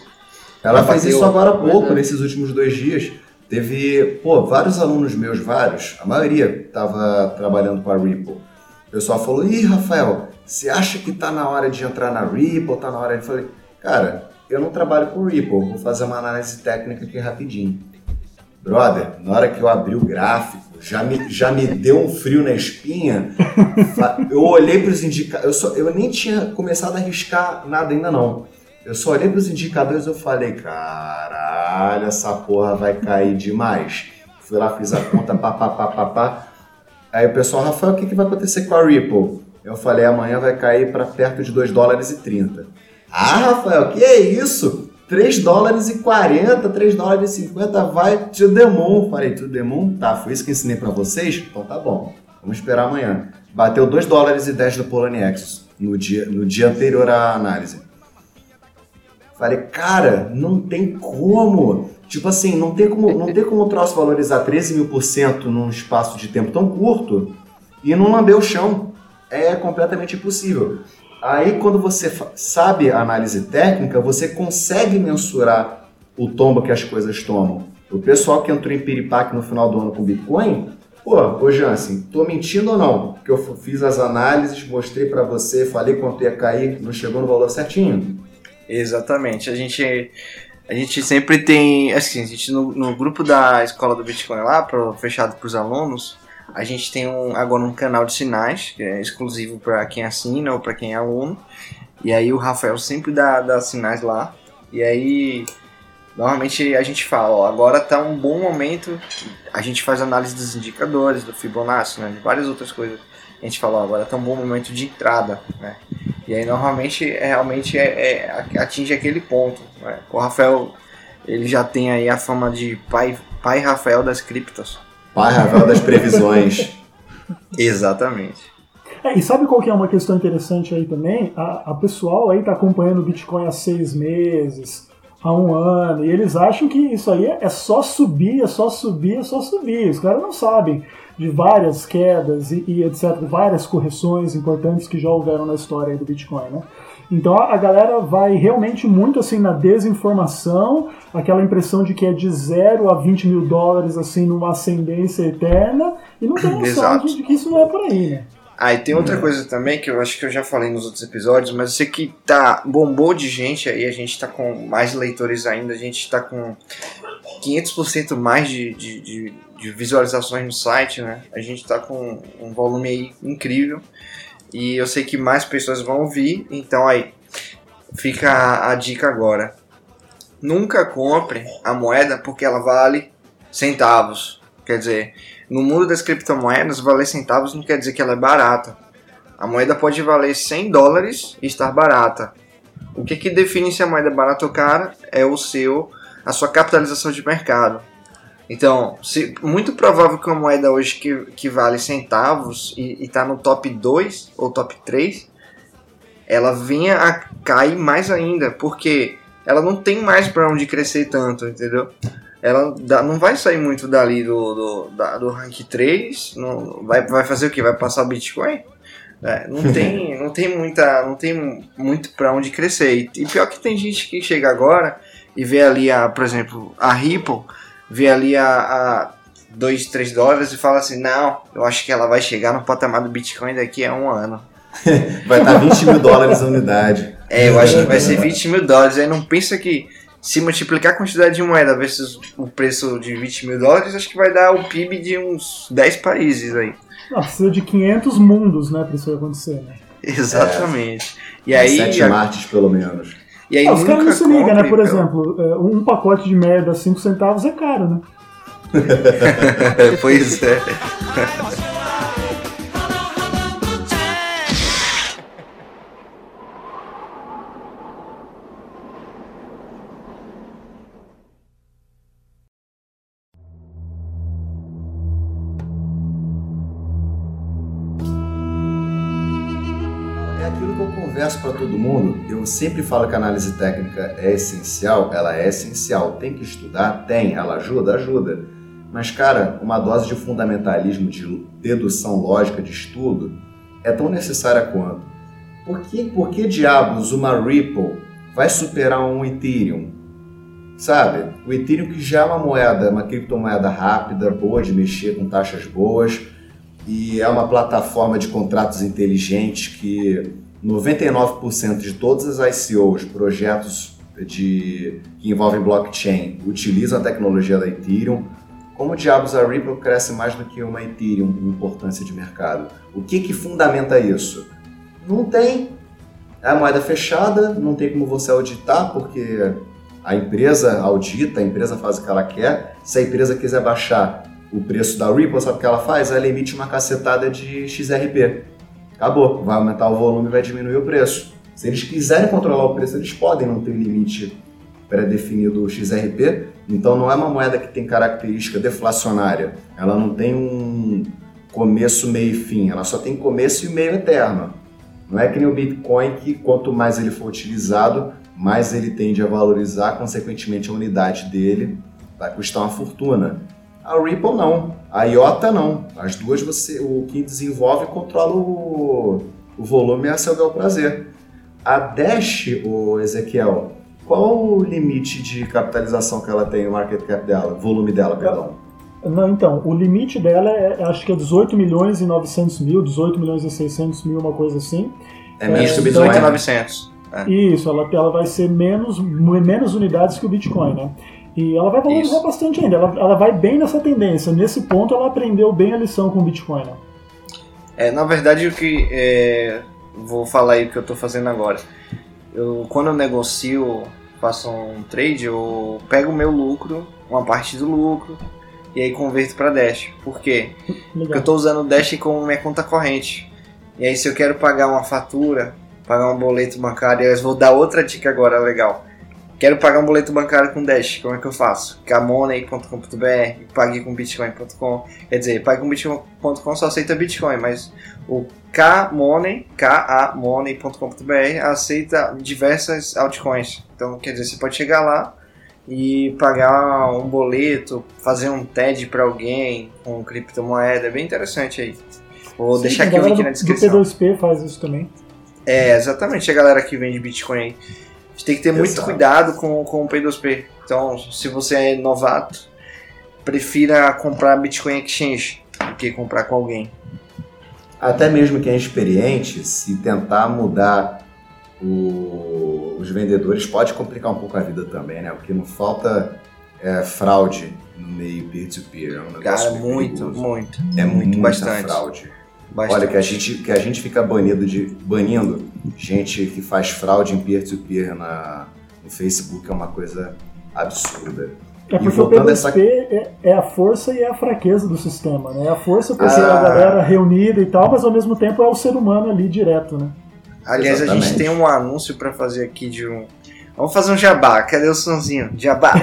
[SPEAKER 2] Ela fez isso agora há pouco, nesses últimos dois dias. Teve, pô, vários alunos meus, vários, a maioria estava trabalhando com a Ripple. O pessoal falou, ih, Rafael, você acha que tá na hora de entrar na Ripple, tá na hora de... Eu falei, cara, eu não trabalho com Ripple, vou fazer uma análise técnica aqui rapidinho. Brother, na hora que eu abri o gráfico, já me, já me deu um frio na espinha. Eu olhei para os indicadores, eu, eu nem tinha começado a arriscar nada ainda não. Eu só olhei para os indicadores e falei, caralho, essa porra vai cair demais. Fui lá, fiz a conta, pá, pá, pá, pá, pá. Aí o pessoal, Rafael, o que, que vai acontecer com a Ripple? Eu falei, amanhã vai cair para perto de 2 dólares e 30. Ah, Rafael, que é isso? 3 dólares e 40, 3 dólares e 50, vai to the moon. Falei, to the moon? Tá, foi isso que ensinei para vocês? Então tá bom, vamos esperar amanhã. Bateu 2 dólares e 10 do Poloniex no dia, no dia anterior à análise. Falei, cara, não tem como. Tipo assim, não tem como, não tem como o troço valorizar 13 mil por cento num espaço de tempo tão curto e não lamber o chão. É completamente impossível. Aí, quando você sabe a análise técnica, você consegue mensurar o tombo que as coisas tomam. O pessoal que entrou em piripaque no final do ano com Bitcoin, pô, ô Jansen, tô mentindo ou não? Porque eu fiz as análises, mostrei para você, falei quanto ia cair, não chegou no valor certinho.
[SPEAKER 3] Exatamente. A gente a gente sempre tem, assim, a gente no, no grupo da escola do Bitcoin lá, pro, fechado para os alunos, a gente tem um, agora um canal de sinais, que é exclusivo para quem assina ou para quem é aluno. E aí o Rafael sempre dá, dá sinais lá. E aí, normalmente a gente fala, ó, agora tá um bom momento. A gente faz análise dos indicadores, do Fibonacci, né, de várias outras coisas. A gente fala, ó, agora tá um bom momento de entrada, né? E aí normalmente é, realmente é, é, atinge aquele ponto. Né? O Rafael, ele já tem aí a fama de pai, pai Rafael das criptos.
[SPEAKER 2] Pai Ravel das previsões.
[SPEAKER 3] Exatamente.
[SPEAKER 5] É, e sabe qual que é uma questão interessante aí também? A, a pessoal aí tá acompanhando o Bitcoin há seis meses, há um ano, e eles acham que isso aí é só subir, é só subir, é só subir. Os caras não sabem de várias quedas e, e etc, várias correções importantes que já houveram na história do Bitcoin, né? Então a galera vai realmente muito assim na desinformação, aquela impressão de que é de 0 a 20 mil dólares assim numa ascendência eterna e não tem noção de, de, que isso não é por aí, né?
[SPEAKER 3] Ah, e tem outra é. coisa também que eu acho que eu já falei nos outros episódios, mas eu sei que tá bombou de gente aí, a gente tá com mais leitores ainda, a gente tá com 500% mais de, de, de, de visualizações no site, né? A gente tá com um volume aí incrível. E eu sei que mais pessoas vão ouvir, então aí fica a, a dica agora. Nunca compre a moeda porque ela vale centavos. Quer dizer, no mundo das criptomoedas, valer centavos não quer dizer que ela é barata. A moeda pode valer 100 dólares e estar barata. O que, que define se a moeda é barata ou cara é o seu, a sua capitalização de mercado. Então, se, muito provável que uma moeda hoje que, que vale centavos e está no top 2 ou top 3, ela venha a cair mais ainda, porque ela não tem mais para onde crescer tanto, entendeu? Ela dá, não vai sair muito dali do, do, da, do rank 3, não, vai, vai fazer o que? Vai passar o Bitcoin? É, não tem não tem muita não tem muito para onde crescer e, e, pior que tem gente que chega agora e vê ali a por exemplo a Ripple vê ali a, a 2, 3 dólares e fala assim, não, eu acho que ela vai chegar no patamar do Bitcoin daqui a um ano.
[SPEAKER 2] vai estar 20 mil dólares a unidade.
[SPEAKER 3] É, eu acho que vai ser 20 mil dólares. Aí não pensa que se multiplicar a quantidade de moeda versus o preço de 20 mil dólares, acho que vai dar o PIB de uns 10 países aí.
[SPEAKER 5] Precisa de 500 mundos, né, pra isso acontecer, né?
[SPEAKER 3] Exatamente. É. E aí,
[SPEAKER 2] Sete a... martes, pelo menos.
[SPEAKER 5] E aí ah, os caras não se ligam, né? Por então. exemplo, é, um pacote de merda 5 centavos é caro, né?
[SPEAKER 3] pois é.
[SPEAKER 2] eu sempre falo que a análise técnica é essencial, ela é essencial. Tem que estudar? Tem. Ela ajuda? Ajuda. Mas, cara, uma dose de fundamentalismo, de dedução lógica, de estudo, é tão necessária quanto. Por que, por que diabos uma Ripple vai superar um Ethereum? Sabe? O Ethereum que já é uma moeda, uma criptomoeda rápida, boa de mexer, com taxas boas, e é uma plataforma de contratos inteligentes que 99% de todas as ICOs, projetos de, que envolvem blockchain, utilizam a tecnologia da Ethereum. Como diabos a Ripple cresce mais do que uma Ethereum em importância de mercado? O que, que fundamenta isso? Não tem. É a moeda fechada, não tem como você auditar, porque a empresa audita, a empresa faz o que ela quer. Se a empresa quiser baixar o preço da Ripple, sabe o que ela faz? Ela emite uma cacetada de XRP. Acabou, vai aumentar o volume e vai diminuir o preço. Se eles quiserem controlar o preço, eles podem, não tem limite pré-definido XRP. Então não é uma moeda que tem característica deflacionária. Ela não tem um começo, meio e fim. Ela só tem começo e meio eterno. Não é que nem o Bitcoin que quanto mais ele for utilizado, mais ele tende a valorizar, consequentemente a unidade dele vai custar uma fortuna. A Ripple não, a IOTA não. As duas você, o que desenvolve controla o, o volume a seu bel prazer. A Dash, o Ezequiel, qual o limite de capitalização que ela tem, o market cap dela, volume dela, perdão?
[SPEAKER 5] Não, então, o limite dela é, acho que é 18 milhões e 900 mil, 18 milhões e 600 mil, uma coisa assim.
[SPEAKER 3] É menos que 18 e 900.
[SPEAKER 5] É. Isso, ela, ela vai ser menos, menos unidades que o Bitcoin, né? E ela vai valorizar Isso. bastante ainda. Ela, ela vai bem nessa tendência. Nesse ponto, ela aprendeu bem a lição com o Bitcoin. Né?
[SPEAKER 3] É, na verdade, o que. É, vou falar aí o que eu estou fazendo agora. Eu, quando eu negocio, faço um trade, eu pego o meu lucro, uma parte do lucro, e aí converto para Dash. Por quê? Legal. Porque eu estou usando o Dash como minha conta corrente. E aí, se eu quero pagar uma fatura, pagar um boleto bancário, eu vou dar outra dica agora legal. Quero pagar um boleto bancário com Dash, como é que eu faço? Camoney.com.br, pague com Bitcoin.com. Quer dizer, pague com Bitcoin.com só aceita Bitcoin, mas o Kmoney, Kamoney.com.br aceita diversas altcoins. Então, quer dizer, você pode chegar lá e pagar um boleto, fazer um TED para alguém com criptomoeda, é bem interessante aí. Vou Sim, deixar aqui o link na descrição.
[SPEAKER 5] O P2P faz isso também.
[SPEAKER 3] É, exatamente, a galera que vende Bitcoin aí gente tem que ter Exato. muito cuidado com, com o P2P. Então, se você é novato, prefira comprar Bitcoin Exchange do que comprar com alguém.
[SPEAKER 2] Até mesmo quem é experiente, se tentar mudar o, os vendedores, pode complicar um pouco a vida também, né? Porque não falta é, fraude no meio peer-to-peer. É um
[SPEAKER 3] Cara, muito, muito.
[SPEAKER 2] É muito, bastante. fraude. Bastante. Olha, que a, gente, que a gente fica banido de, banindo gente que faz fraude em peer-to-peer -peer no Facebook é uma coisa absurda.
[SPEAKER 5] É porque o P2P essa... é, é, a força e é a fraqueza do sistema, né? É a força por ser ah. a galera reunida e tal, mas ao mesmo tempo é o ser humano ali direto, né?
[SPEAKER 3] Aliás, Exatamente. a gente tem um anúncio para fazer aqui de um. Vamos fazer um jabá. Cadê o sonzinho? Jabá.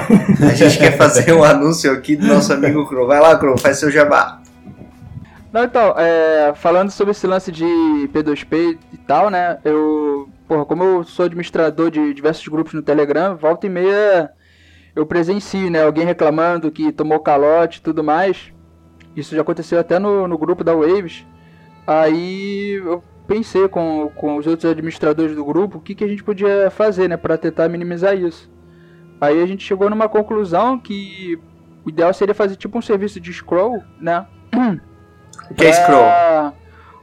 [SPEAKER 3] A gente quer fazer um anúncio aqui do nosso amigo Crow. Vai lá, Crow, faz seu jabá.
[SPEAKER 4] Não, então, é, falando sobre esse lance de P2P e tal, né? Eu, porra, como eu sou administrador de diversos grupos no Telegram, volta e meia eu presencio, né? Alguém reclamando que tomou calote e tudo mais. Isso já aconteceu até no, no grupo da Waves. Aí eu pensei com, com os outros administradores do grupo o que, que a gente podia fazer, né? Para tentar minimizar isso. Aí a gente chegou numa conclusão que o ideal seria fazer tipo um serviço de scroll, né?
[SPEAKER 3] O que é scroll?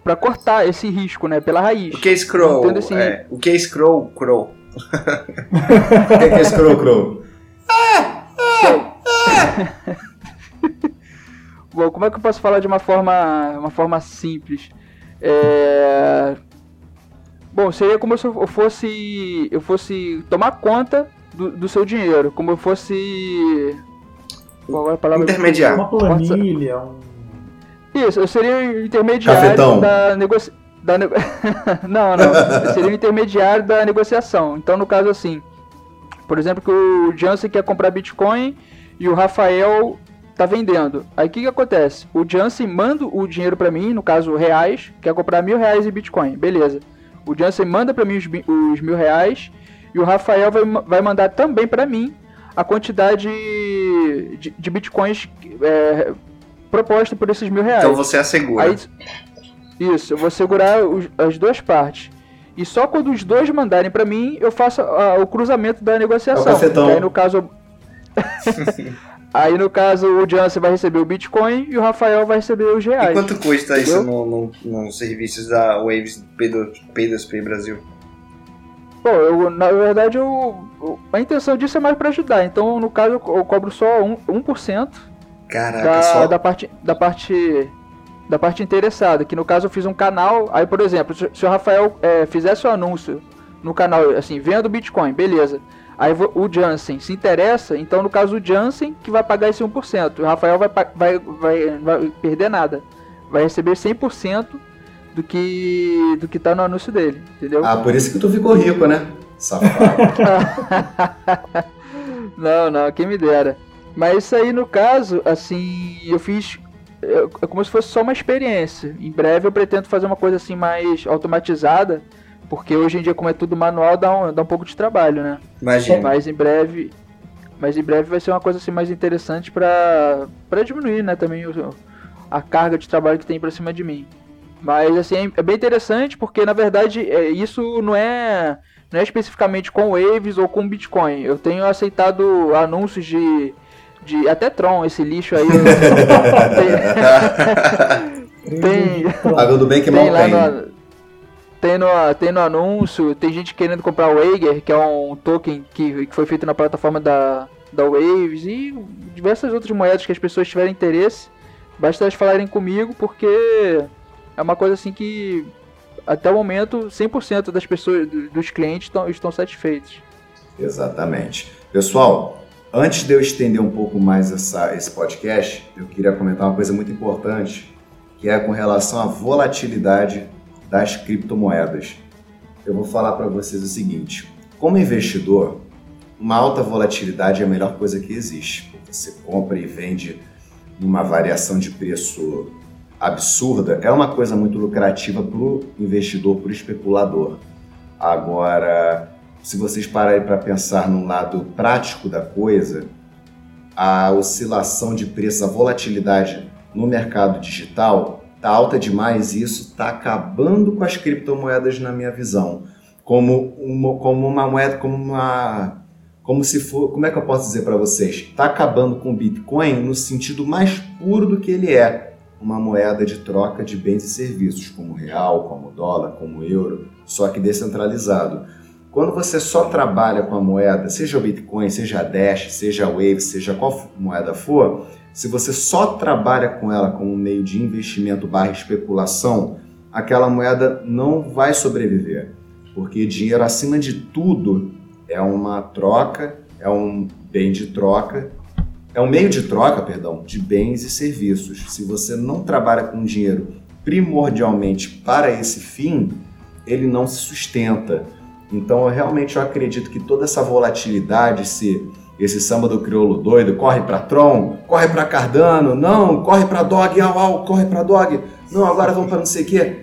[SPEAKER 4] Pra cortar esse risco, né? Pela raiz.
[SPEAKER 3] O que é scroll? Assim, é, o que é scroll, crow?
[SPEAKER 2] o que é scroll, crow?
[SPEAKER 4] Bom, como é que eu posso falar de uma forma, uma forma simples? É... Bom, seria como se eu fosse, eu fosse tomar conta do, do seu dinheiro, como eu fosse...
[SPEAKER 3] Qual é a palavra? Intermediário.
[SPEAKER 5] Uma planilha, um
[SPEAKER 4] isso, eu seria intermediário
[SPEAKER 2] Cafetão.
[SPEAKER 4] da negociação. Nego... não, não. Eu seria o intermediário da negociação. Então, no caso assim, por exemplo, que o Jansen quer comprar Bitcoin e o Rafael tá vendendo. Aí o que, que acontece? O Jansen manda o dinheiro para mim, no caso reais, quer comprar mil reais em Bitcoin, beleza. O Jansen manda para mim os, os, mil reais e o Rafael vai, vai mandar também para mim a quantidade de, de bitcoins é, proposta por esses mil reais.
[SPEAKER 3] Então você assegura. Aí,
[SPEAKER 4] isso, eu vou segurar os, as duas partes. E só quando os dois mandarem para mim, eu faço uh, o cruzamento da negociação. É aí no caso. aí no caso o Jansen vai receber o Bitcoin e o Rafael vai receber os reais.
[SPEAKER 3] E quanto custa entendeu? isso nos no, no serviços da Waves P2P Brasil?
[SPEAKER 4] Pô, eu, na verdade eu, a intenção disso é mais para ajudar. Então no caso eu, eu cobro só 1%, 1%
[SPEAKER 3] Caraca,
[SPEAKER 4] da,
[SPEAKER 3] só...
[SPEAKER 4] da parte da parte da parte interessada, que no caso eu fiz um canal, aí por exemplo, se o Rafael é, fizesse o um anúncio no canal, assim, vendo Bitcoin, beleza. Aí o Jansen se interessa, então no caso o Jansen que vai pagar esse 1%. O Rafael vai, vai, vai, vai perder nada. Vai receber 100% do que do que tá no anúncio dele, entendeu?
[SPEAKER 2] Ah, por isso que tu ficou rico, né? Safado.
[SPEAKER 4] não, não, quem me dera. Mas isso aí no caso, assim, eu fiz é, é como se fosse só uma experiência. Em breve eu pretendo fazer uma coisa assim mais automatizada, porque hoje em dia, como é tudo manual, dá um, dá um pouco de trabalho, né?
[SPEAKER 3] Imagina.
[SPEAKER 4] Mas em breve. Mas em breve vai ser uma coisa assim mais interessante para diminuir, né, também o, a carga de trabalho que tem para cima de mim. Mas assim, é bem interessante porque na verdade é, isso não é não é especificamente com Waves ou com Bitcoin. Eu tenho aceitado anúncios de de até Tron, esse lixo aí. tem, tem,
[SPEAKER 2] Pagando bem que mal tem. No,
[SPEAKER 4] tem, no, tem no anúncio, tem gente querendo comprar o Wager, que é um token que, que foi feito na plataforma da, da Waves, e diversas outras moedas que as pessoas tiverem interesse. Basta elas falarem comigo, porque é uma coisa assim que até o momento 100% das pessoas, dos clientes estão, estão satisfeitos.
[SPEAKER 2] Exatamente. Pessoal, Antes de eu estender um pouco mais essa, esse podcast, eu queria comentar uma coisa muito importante, que é com relação à volatilidade das criptomoedas. Eu vou falar para vocês o seguinte: como investidor, uma alta volatilidade é a melhor coisa que existe. Você compra e vende numa variação de preço absurda, é uma coisa muito lucrativa para o investidor, para o especulador. Agora, se vocês pararem para pensar no lado prático da coisa, a oscilação de preço, a volatilidade no mercado digital está alta demais e isso está acabando com as criptomoedas na minha visão. Como uma, como uma moeda, como uma. Como se for. Como é que eu posso dizer para vocês? Está acabando com o Bitcoin no sentido mais puro do que ele é. Uma moeda de troca de bens e serviços, como real, como dólar, como euro, só que descentralizado. Quando você só trabalha com a moeda, seja o Bitcoin, seja a Dash, seja a Wave, seja qual moeda for, se você só trabalha com ela como um meio de investimento barra especulação, aquela moeda não vai sobreviver. Porque dinheiro, acima de tudo, é uma troca, é um bem de troca, é um meio de troca, perdão, de bens e serviços. Se você não trabalha com dinheiro primordialmente para esse fim, ele não se sustenta. Então, eu realmente eu acredito que toda essa volatilidade, esse, esse samba do crioulo doido, corre para Tron, corre para Cardano, não, corre para Dog, au, au, corre para Dog, não, agora vamos para não sei o quê.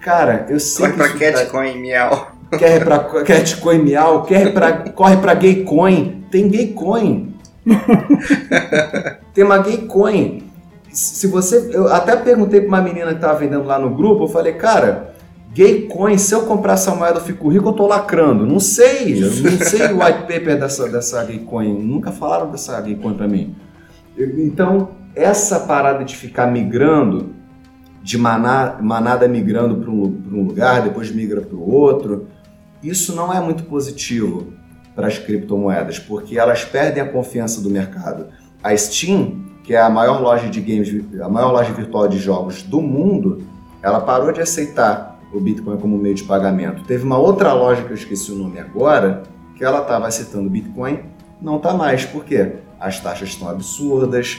[SPEAKER 2] Cara, eu sei
[SPEAKER 3] Corre para Catcoin, tá... miau.
[SPEAKER 2] Quer para Catcoin, miau, quer pra, corre para Gaycoin, tem Gaycoin. tem uma Gaycoin. Se você, eu até perguntei para uma menina que estava vendendo lá no grupo, eu falei, cara, Gay Coin, se eu comprar essa moeda eu fico rico, eu tô lacrando. Não sei, eu não sei o white paper dessa, dessa Gay Coin. Nunca falaram dessa Gay Coin para mim. Então, essa parada de ficar migrando, de manada, manada migrando para um, um, lugar, depois migra para o outro, isso não é muito positivo para as criptomoedas, porque elas perdem a confiança do mercado. A Steam, que é a maior loja de games, a maior loja virtual de jogos do mundo, ela parou de aceitar o Bitcoin como meio de pagamento. Teve uma outra loja que eu esqueci o nome agora, que ela estava aceitando Bitcoin, não está mais. Por quê? As taxas estão absurdas,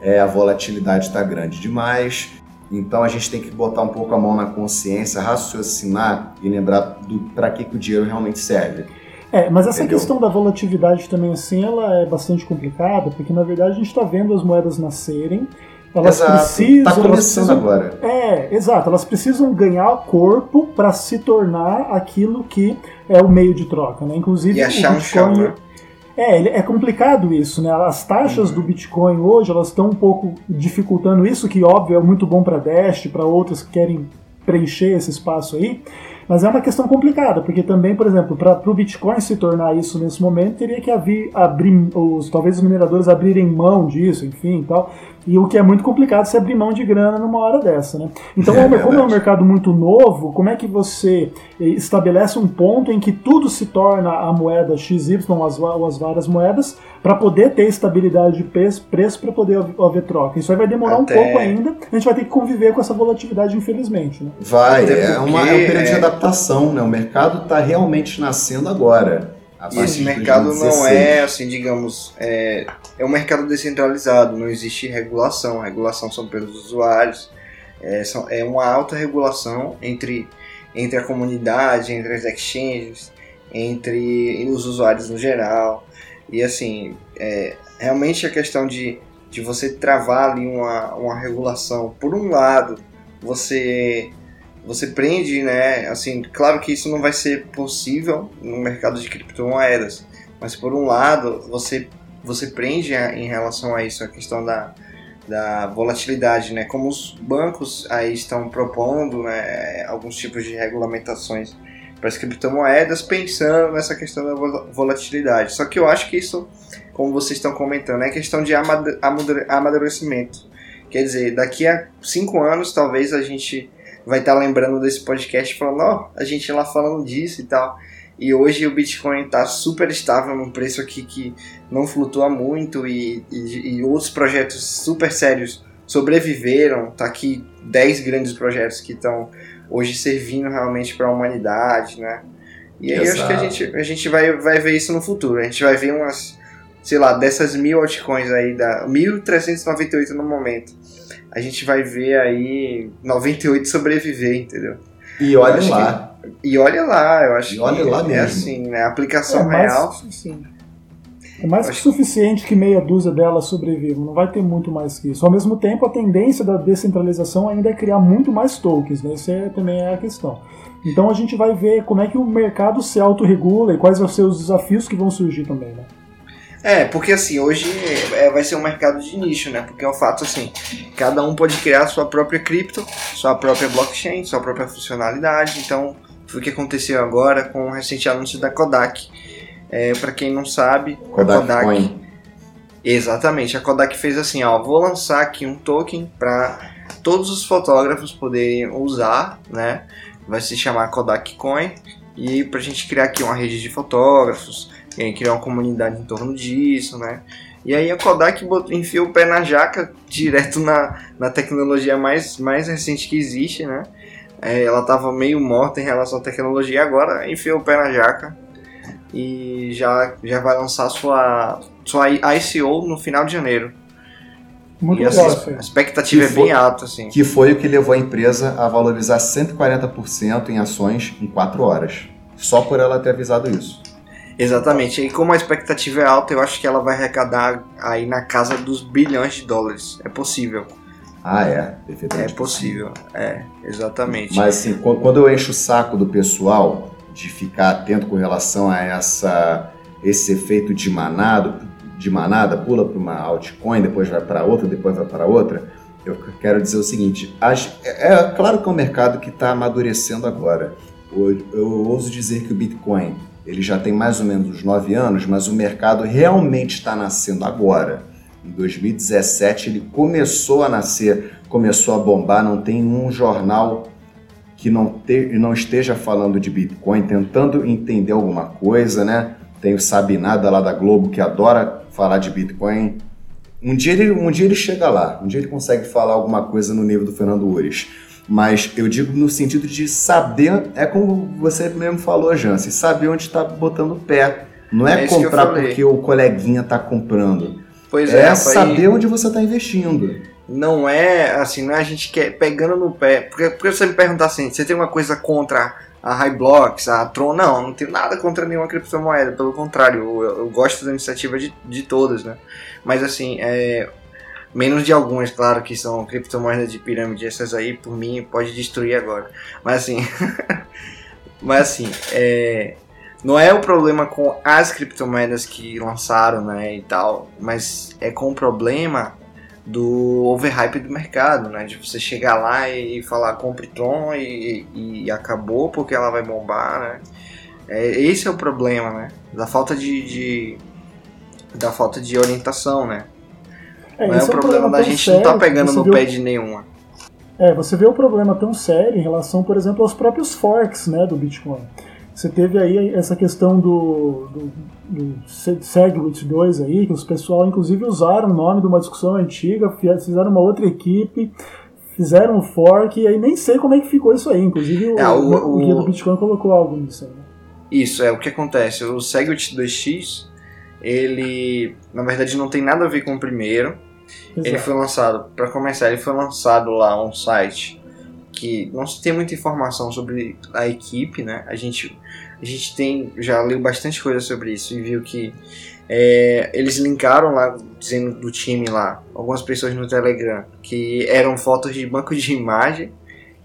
[SPEAKER 2] é, a volatilidade está grande demais. Então a gente tem que botar um pouco a mão na consciência, raciocinar e lembrar do para que, que o dinheiro realmente serve.
[SPEAKER 5] É, mas essa Entendeu? questão da volatilidade também assim, ela é bastante complicada, porque na verdade a gente está vendo as moedas nascerem Elas
[SPEAKER 2] Exato.
[SPEAKER 5] precisam.
[SPEAKER 2] Tá
[SPEAKER 5] elas
[SPEAKER 2] começando
[SPEAKER 5] precisam-
[SPEAKER 2] agora.
[SPEAKER 5] É, exato. Elas precisam ganhar corpo para se tornar aquilo que é o meio de troca, né? Inclusive
[SPEAKER 3] E achar
[SPEAKER 5] o
[SPEAKER 3] um chão,
[SPEAKER 5] Bitcoin.
[SPEAKER 3] né?
[SPEAKER 5] É, é complicado isso, né? As taxas do Bitcoin hoje elas estão um pouco dificultando isso, que óbvio é muito bom para Dash, para outras que querem preencher esse espaço aí. Mas é uma questão complicada, porque também, por exemplo, para o Bitcoin se tornar isso nesse momento, teria que haver, abrir, os, talvez os mineradores abrirem mão disso, enfim e tal. E o que é muito complicado se abrir mão de grana numa hora dessa, né? Então,
[SPEAKER 2] É
[SPEAKER 5] como é um mercado muito novo, como é que você eh, estabelece um ponto em que tudo se torna a moeda XY, as, ou as várias moedas, para poder ter estabilidade de preço para poder haver- troca? Isso aí vai demorar
[SPEAKER 3] Até-
[SPEAKER 5] um pouco ainda, a gente vai ter que conviver com essa volatilidade, infelizmente, né?
[SPEAKER 2] Vai, é,
[SPEAKER 3] porque,
[SPEAKER 2] uma, é um período de
[SPEAKER 3] é-
[SPEAKER 2] adaptação, né? O mercado está realmente nascendo agora.
[SPEAKER 3] E esse mercado não
[SPEAKER 2] 2016.
[SPEAKER 3] é, assim, digamos, é, é um mercado descentralizado, não existe regulação. A regulação são pelos usuários. É, são- é uma alta regulação entre, entre a comunidade, entre as exchanges, entre os usuários no geral. E assim, é, realmente a questão de, de você travar ali uma, uma regulação, por um lado, você você prende, né? Assim, claro que isso não vai ser possível no mercado de criptomoedas, mas por um lado você você prende em relação a isso a questão da, da volatilidade, né? Como os bancos aí estão propondo, né, alguns tipos de regulamentações para as criptomoedas, pensando nessa questão da vol- volatilidade. Só que eu acho que isso, como vocês estão comentando, é questão de amadurecimento. Quer dizer, daqui a cinco anos, talvez a gente vai estar lembrando desse podcast falando, ó, a gente lá falando disso e tal. E hoje o Bitcoin está super estável num preço aqui que não flutua muito e, e, e outros projetos super sérios sobreviveram. Tá aqui 10 grandes projetos que estão hoje servindo realmente para a humanidade, né? E aí eu acho que a
[SPEAKER 2] Exato.
[SPEAKER 3] gente, a gente vai, vai ver isso no futuro. A gente vai ver umas, sei lá, dessas mil altcoins aí, da 1.398 no momento. A gente vai ver aí 98 sobreviver, entendeu?
[SPEAKER 2] E olha lá.
[SPEAKER 3] E olha lá, eu acho
[SPEAKER 2] E olha
[SPEAKER 3] que
[SPEAKER 2] lá
[SPEAKER 3] é
[SPEAKER 2] mesmo.
[SPEAKER 3] assim, né? A aplicação
[SPEAKER 5] É mais,
[SPEAKER 3] real.
[SPEAKER 5] sim. É mais que suficiente que meia dúzia delas sobrevivam, não vai ter muito mais que isso. Ao mesmo tempo, a tendência da descentralização ainda é criar muito mais tokens, né? Isso é, também é a questão. Então a gente vai ver como é que o mercado se autorregula e quais vão ser os desafios que vão surgir também, né?
[SPEAKER 3] É, porque assim, hoje é, vai ser um mercado de nicho, né? Porque é um fato assim, cada um pode criar a sua própria cripto, sua própria blockchain, sua própria funcionalidade. Então, foi o que aconteceu agora com o recente anúncio da Kodak. É, para quem não sabe,
[SPEAKER 2] Kodak
[SPEAKER 3] a Kodak
[SPEAKER 2] Coin.
[SPEAKER 3] Exatamente, a Kodak fez assim, ó, vou lançar aqui um token para todos os fotógrafos poderem usar, né? Vai se chamar Kodak Coin e pra gente criar aqui uma rede de fotógrafos, aí criar uma comunidade em torno disso, né? E aí a Kodak botou, enfiou o pé na jaca direto na, na tecnologia mais, mais recente que existe, né? É, ela tava meio morta em relação à tecnologia, agora enfiou o pé na jaca e já, já vai lançar sua, sua ICO no final de janeiro.
[SPEAKER 5] Muito
[SPEAKER 3] e assim,
[SPEAKER 5] legal
[SPEAKER 3] a expectativa
[SPEAKER 2] Que
[SPEAKER 3] é bem
[SPEAKER 2] for-
[SPEAKER 3] alta, assim.
[SPEAKER 2] Que foi o que levou a empresa a valorizar 140% em ações em 4 horas. Só por ela ter avisado isso.
[SPEAKER 3] Exatamente. E como a expectativa é alta, eu acho que ela vai arrecadar aí na casa dos bilhões de dólares. É possível.
[SPEAKER 2] Ah, é.
[SPEAKER 3] É
[SPEAKER 2] Perfeitamente
[SPEAKER 3] possível. É, exatamente.
[SPEAKER 2] Mas assim, qu- quando eu encho o saco do pessoal de ficar atento com relação a essa, esse efeito de manada, de manada, pula para uma altcoin, depois vai para outra, depois vai para outra, eu quero dizer o seguinte: é, é claro que é um mercado que está amadurecendo agora. Eu, eu ouso dizer que o Bitcoin ele já tem mais ou menos uns 9 anos, mas o mercado realmente está nascendo agora. Em 2017 ele começou a nascer, começou a bombar, não tem um jornal que não, te, não esteja falando de Bitcoin, tentando entender alguma coisa, né? Tem o Sabinada lá da Globo que adora falar de Bitcoin. Um dia, ele, um dia ele chega lá, um dia ele consegue falar alguma coisa no nível do Fernando Ures. Mas eu digo no sentido de saber, é como você mesmo falou, Jansen, saber onde está botando o pé. Não é,
[SPEAKER 3] É
[SPEAKER 2] comprar porque o coleguinha está comprando.
[SPEAKER 3] pois
[SPEAKER 2] É,
[SPEAKER 3] é,
[SPEAKER 2] saber onde você está investindo.
[SPEAKER 3] não é assim, não é a gente quer pegando no pé. Porque, porque você me perguntar assim, você tem uma coisa contra a Highblocks, a Tron? Não, não tenho nada contra nenhuma criptomoeda, pelo contrário, eu, eu gosto da iniciativa de, de todas, né? Mas assim, é, Menos de algumas, claro, que são criptomoedas de pirâmide. Essas aí, por mim, pode destruir agora. Mas assim. mas assim, é, não é o problema com as criptomoedas que lançaram, né, e tal, mas é com o problema do overhype do mercado, né, de você chegar lá e falar compre Tron e, e acabou porque ela vai bombar, né. É, esse é o problema, né, da falta de, de da falta de orientação, né.
[SPEAKER 5] É,
[SPEAKER 3] não é o
[SPEAKER 5] esse
[SPEAKER 3] problema, da gente não tá pegando no
[SPEAKER 5] viu...
[SPEAKER 3] pé de nenhuma.
[SPEAKER 5] É, você vê o problema tão sério em relação, por exemplo, aos próprios forks, né, do Bitcoin. Você teve aí essa questão do, do, do Segwit 2 aí, que os pessoal inclusive usaram o nome de uma discussão antiga, fizeram uma outra equipe, fizeram um fork, e aí nem sei como é que ficou isso aí. Inclusive
[SPEAKER 3] É,
[SPEAKER 5] o,
[SPEAKER 3] o-
[SPEAKER 5] o guia do
[SPEAKER 3] o-
[SPEAKER 5] Bitcoin colocou algo nisso aí. né?
[SPEAKER 3] Isso, é o que acontece. O Segwit 2x, ele na verdade não tem nada a ver com o primeiro. Ele
[SPEAKER 5] Exato.
[SPEAKER 3] foi lançado, para começar, ele foi lançado lá um site que não se tem muita informação sobre a equipe, né? A gente, a gente tem, já leu bastante coisa sobre isso e viu que é, eles linkaram lá, dizendo do time lá, algumas pessoas no Telegram, que eram fotos de banco de imagem,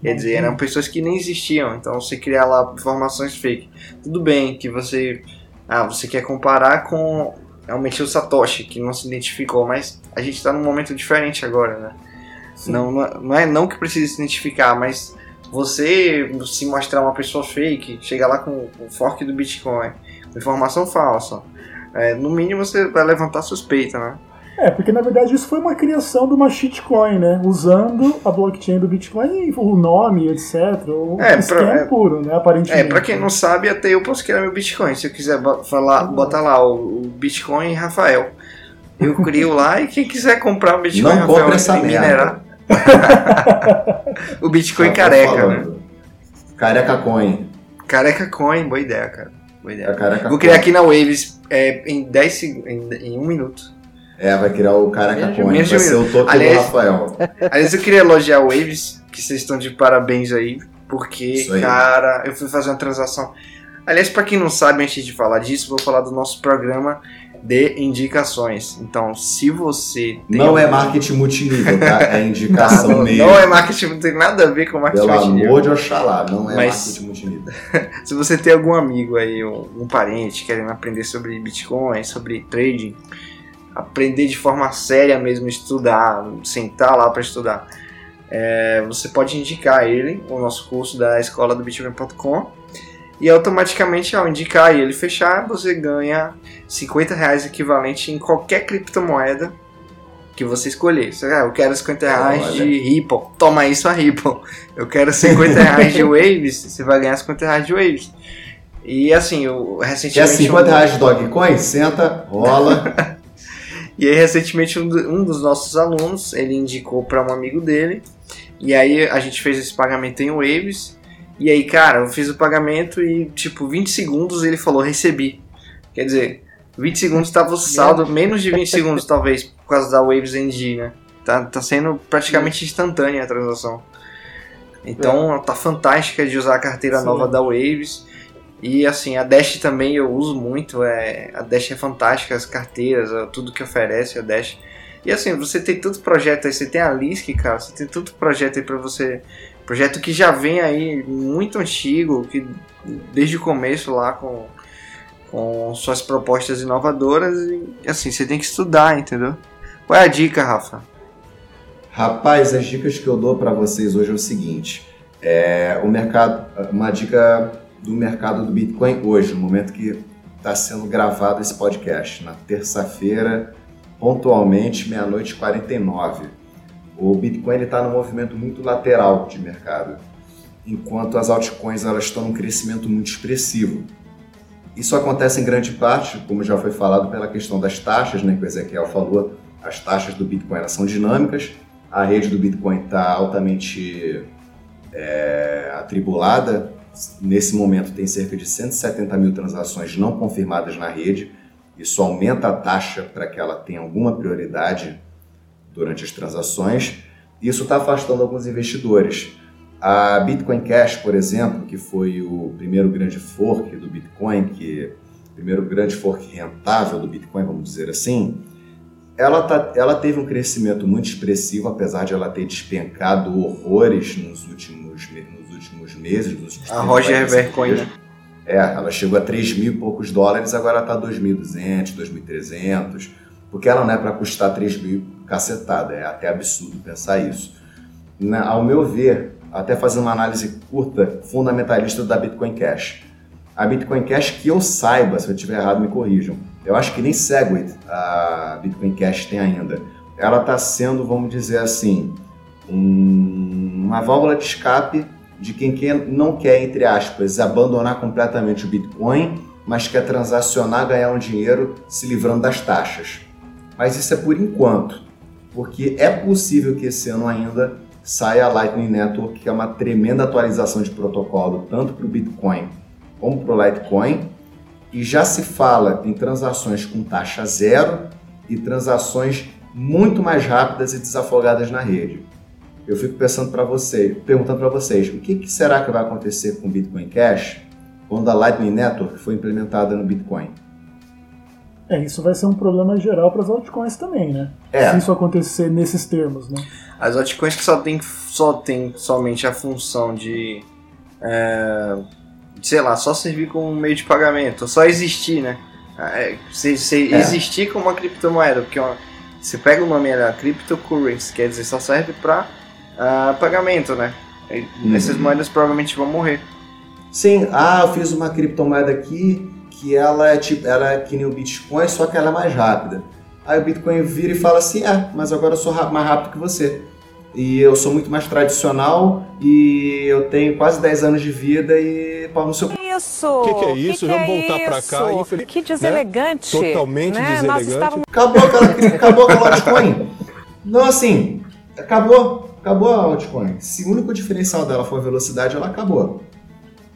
[SPEAKER 3] quer dizer, eram pessoas que nem existiam, então você criar lá informações fake. Tudo bem que você, ah, você quer comparar com realmente o Satoshi, que não se identificou, mas a gente está num momento diferente agora, né?
[SPEAKER 5] Sim.
[SPEAKER 3] Não, não é- não é que precise se identificar, mas você se mostrar uma pessoa fake, chegar lá com o fork do Bitcoin, informação falsa, é, no mínimo você vai levantar suspeita, né?
[SPEAKER 5] É, porque na verdade isso foi uma criação de uma shitcoin, né? Usando a blockchain do Bitcoin, e o nome, etc. O
[SPEAKER 3] É, pra- é-
[SPEAKER 5] puro, né? Aparentemente.
[SPEAKER 3] É, pra quem não sabe, até eu posso criar meu Bitcoin. Se eu quiser falar,
[SPEAKER 5] Uhum.
[SPEAKER 3] botar lá o, Bitcoin Rafael. Eu crio lá e quem quiser comprar o Bitcoin
[SPEAKER 2] Não
[SPEAKER 3] Rafael
[SPEAKER 2] essa
[SPEAKER 3] e minerar. o Bitcoin
[SPEAKER 2] Já tô
[SPEAKER 3] careca, né?
[SPEAKER 2] Careca Coin.
[SPEAKER 3] Careca Coin, boa ideia, cara. Boa ideia. Vou criar
[SPEAKER 2] Coin.
[SPEAKER 3] aqui na Waves é, em 10 seg- em, em um minuto.
[SPEAKER 2] É, vai criar o Coin.
[SPEAKER 3] menos
[SPEAKER 2] Vai ser o token
[SPEAKER 3] Aliás-
[SPEAKER 2] do Rafael.
[SPEAKER 3] Aliás, eu queria elogiar a Waves, que vocês estão de parabéns aí, porque,
[SPEAKER 2] aí.
[SPEAKER 3] cara, eu fui fazer uma transação. Aliás, pra quem não sabe, antes de falar disso, vou falar do nosso programa de indicações. Então, se você
[SPEAKER 2] Não é marketing multinível, tá? É indicação
[SPEAKER 3] não,
[SPEAKER 2] mesmo.
[SPEAKER 3] não é marketing, não tem nada a ver com marketing
[SPEAKER 2] Pelo
[SPEAKER 3] multinível.
[SPEAKER 2] amor de Oxalá, não é
[SPEAKER 3] Mas-
[SPEAKER 2] marketing multinível.
[SPEAKER 3] Se você tem algum amigo aí, um, um parente querendo aprender sobre Bitcoin, sobre trading, aprender de forma séria mesmo, estudar, sentar lá para estudar, é, você pode indicar ele o nosso curso da escola do Bitcoin.com e automaticamente ao indicar e ele fechar, você ganha 50 reais equivalente em qualquer criptomoeda que você escolher. Você, ah, eu quero 50 reais
[SPEAKER 2] Olha.
[SPEAKER 3] de Ripple, toma isso a Ripple. Eu quero 50 reais de Waves, você vai ganhar 50 reais de Waves. E assim, eu
[SPEAKER 2] Quer
[SPEAKER 3] recentemente.
[SPEAKER 2] 50 reais de Dogecoin? Senta, rola.
[SPEAKER 3] E aí, recentemente, um, do- um dos nossos alunos, ele indicou para um amigo dele. E aí, a gente fez esse pagamento em Waves. E aí, cara, eu fiz o pagamento e, tipo, 20 segundos ele falou, recebi. Quer dizer, 20 segundos tava o saldo, menos de 20 segundos, talvez, por causa da Waves NG, né? Tá, tá sendo praticamente instantânea a transação. Então, tá fantástica de usar a carteira
[SPEAKER 5] Sim.
[SPEAKER 3] nova da Waves. E assim, a Dash também eu uso muito. É, a Dash é fantástica, as carteiras, tudo que oferece a Dash. E assim, você tem tanto projeto aí, você tem a Lisk, cara, você tem tanto projeto aí pra você. Projeto que já vem aí muito antigo, que desde o começo lá com, com suas propostas inovadoras. E assim, você tem que estudar, entendeu? Qual é a dica, Rafa?
[SPEAKER 2] Rapaz, as dicas que eu dou para vocês hoje é o seguinte: é o mercado, uma dica do mercado do Bitcoin hoje, no momento que está sendo gravado esse podcast, na terça-feira, pontualmente, meia-noite e 49. O Bitcoin está num movimento muito lateral de mercado, enquanto as altcoins elas estão num crescimento muito expressivo. Isso acontece em grande parte, como já foi falado, pela questão das taxas, né, que o Ezequiel falou, as taxas do Bitcoin são dinâmicas, a rede do Bitcoin está altamente é, atribulada. Nesse momento tem cerca de 170 mil transações não confirmadas na rede. Isso aumenta a taxa para que ela tenha alguma prioridade durante as transações. Isso está afastando alguns investidores. A Bitcoin Cash, por exemplo, que foi o primeiro grande fork do Bitcoin, que primeiro grande fork rentável do Bitcoin, vamos dizer assim, ela, tá, ela teve um crescimento muito expressivo, apesar de ela ter despencado horrores nos últimos, meses. Nos últimos
[SPEAKER 3] a Roger Vercoin, né?
[SPEAKER 2] É, ela chegou a 3 mil e poucos dólares, agora está 2.200, 2.300, porque ela não é para custar 3 mil cacetada, é até absurdo pensar isso. Na, ao meu ver, até fazer uma análise curta, fundamentalista da Bitcoin Cash. A Bitcoin Cash, que eu saiba, se eu estiver errado, me corrijam. Eu acho que nem Segwit a Bitcoin Cash tem ainda. Ela está sendo, vamos dizer assim, um, uma válvula de escape de quem quer, não quer, entre aspas, abandonar completamente o Bitcoin, mas quer transacionar, ganhar um dinheiro se livrando das taxas. Mas isso é por enquanto, porque é possível que esse ano ainda saia a Lightning Network, que é uma tremenda atualização de protocolo, tanto para o Bitcoin como para o Litecoin, e já se fala em transações com taxa zero e transações muito mais rápidas e desafogadas na rede eu fico pensando para vocês, perguntando para vocês, o que, que, será que vai acontecer com o Bitcoin Cash quando a Lightning Network for implementada no Bitcoin?
[SPEAKER 5] É, isso vai ser um problema geral para as altcoins também, né? É. Se isso acontecer nesses termos, né?
[SPEAKER 3] As altcoins que só tem, só tem somente a função de, é, sei lá, só servir como meio de pagamento, só existir, né? É, se, se é. existir como uma criptomoeda, porque uma, você pega o nome da cryptocurrency, quer dizer, só serve para uh, pagamento, né? Uhum. Essas moedas provavelmente vão morrer.
[SPEAKER 2] Sim, ah, eu fiz uma criptomoeda aqui que ela é tipo, ela é que nem o Bitcoin, só que ela é mais rápida. Aí o Bitcoin vira e fala assim: é, mas agora eu sou mais rápido que você. E eu sou muito mais tradicional e eu tenho quase 10 anos de vida e pau no seu.
[SPEAKER 6] Isso! O que,
[SPEAKER 7] que, é isso?
[SPEAKER 6] Que
[SPEAKER 7] Vamos
[SPEAKER 6] que
[SPEAKER 7] é voltar
[SPEAKER 6] é
[SPEAKER 7] pra cá.
[SPEAKER 6] Infeliz... Que deselegante.
[SPEAKER 7] Né? Totalmente né? deselegante. Estávamos...
[SPEAKER 2] Acabou aquela, acabou aquela altcoin. Não, assim, acabou. Acabou a altcoin. Se o único diferencial dela for a velocidade, ela acabou.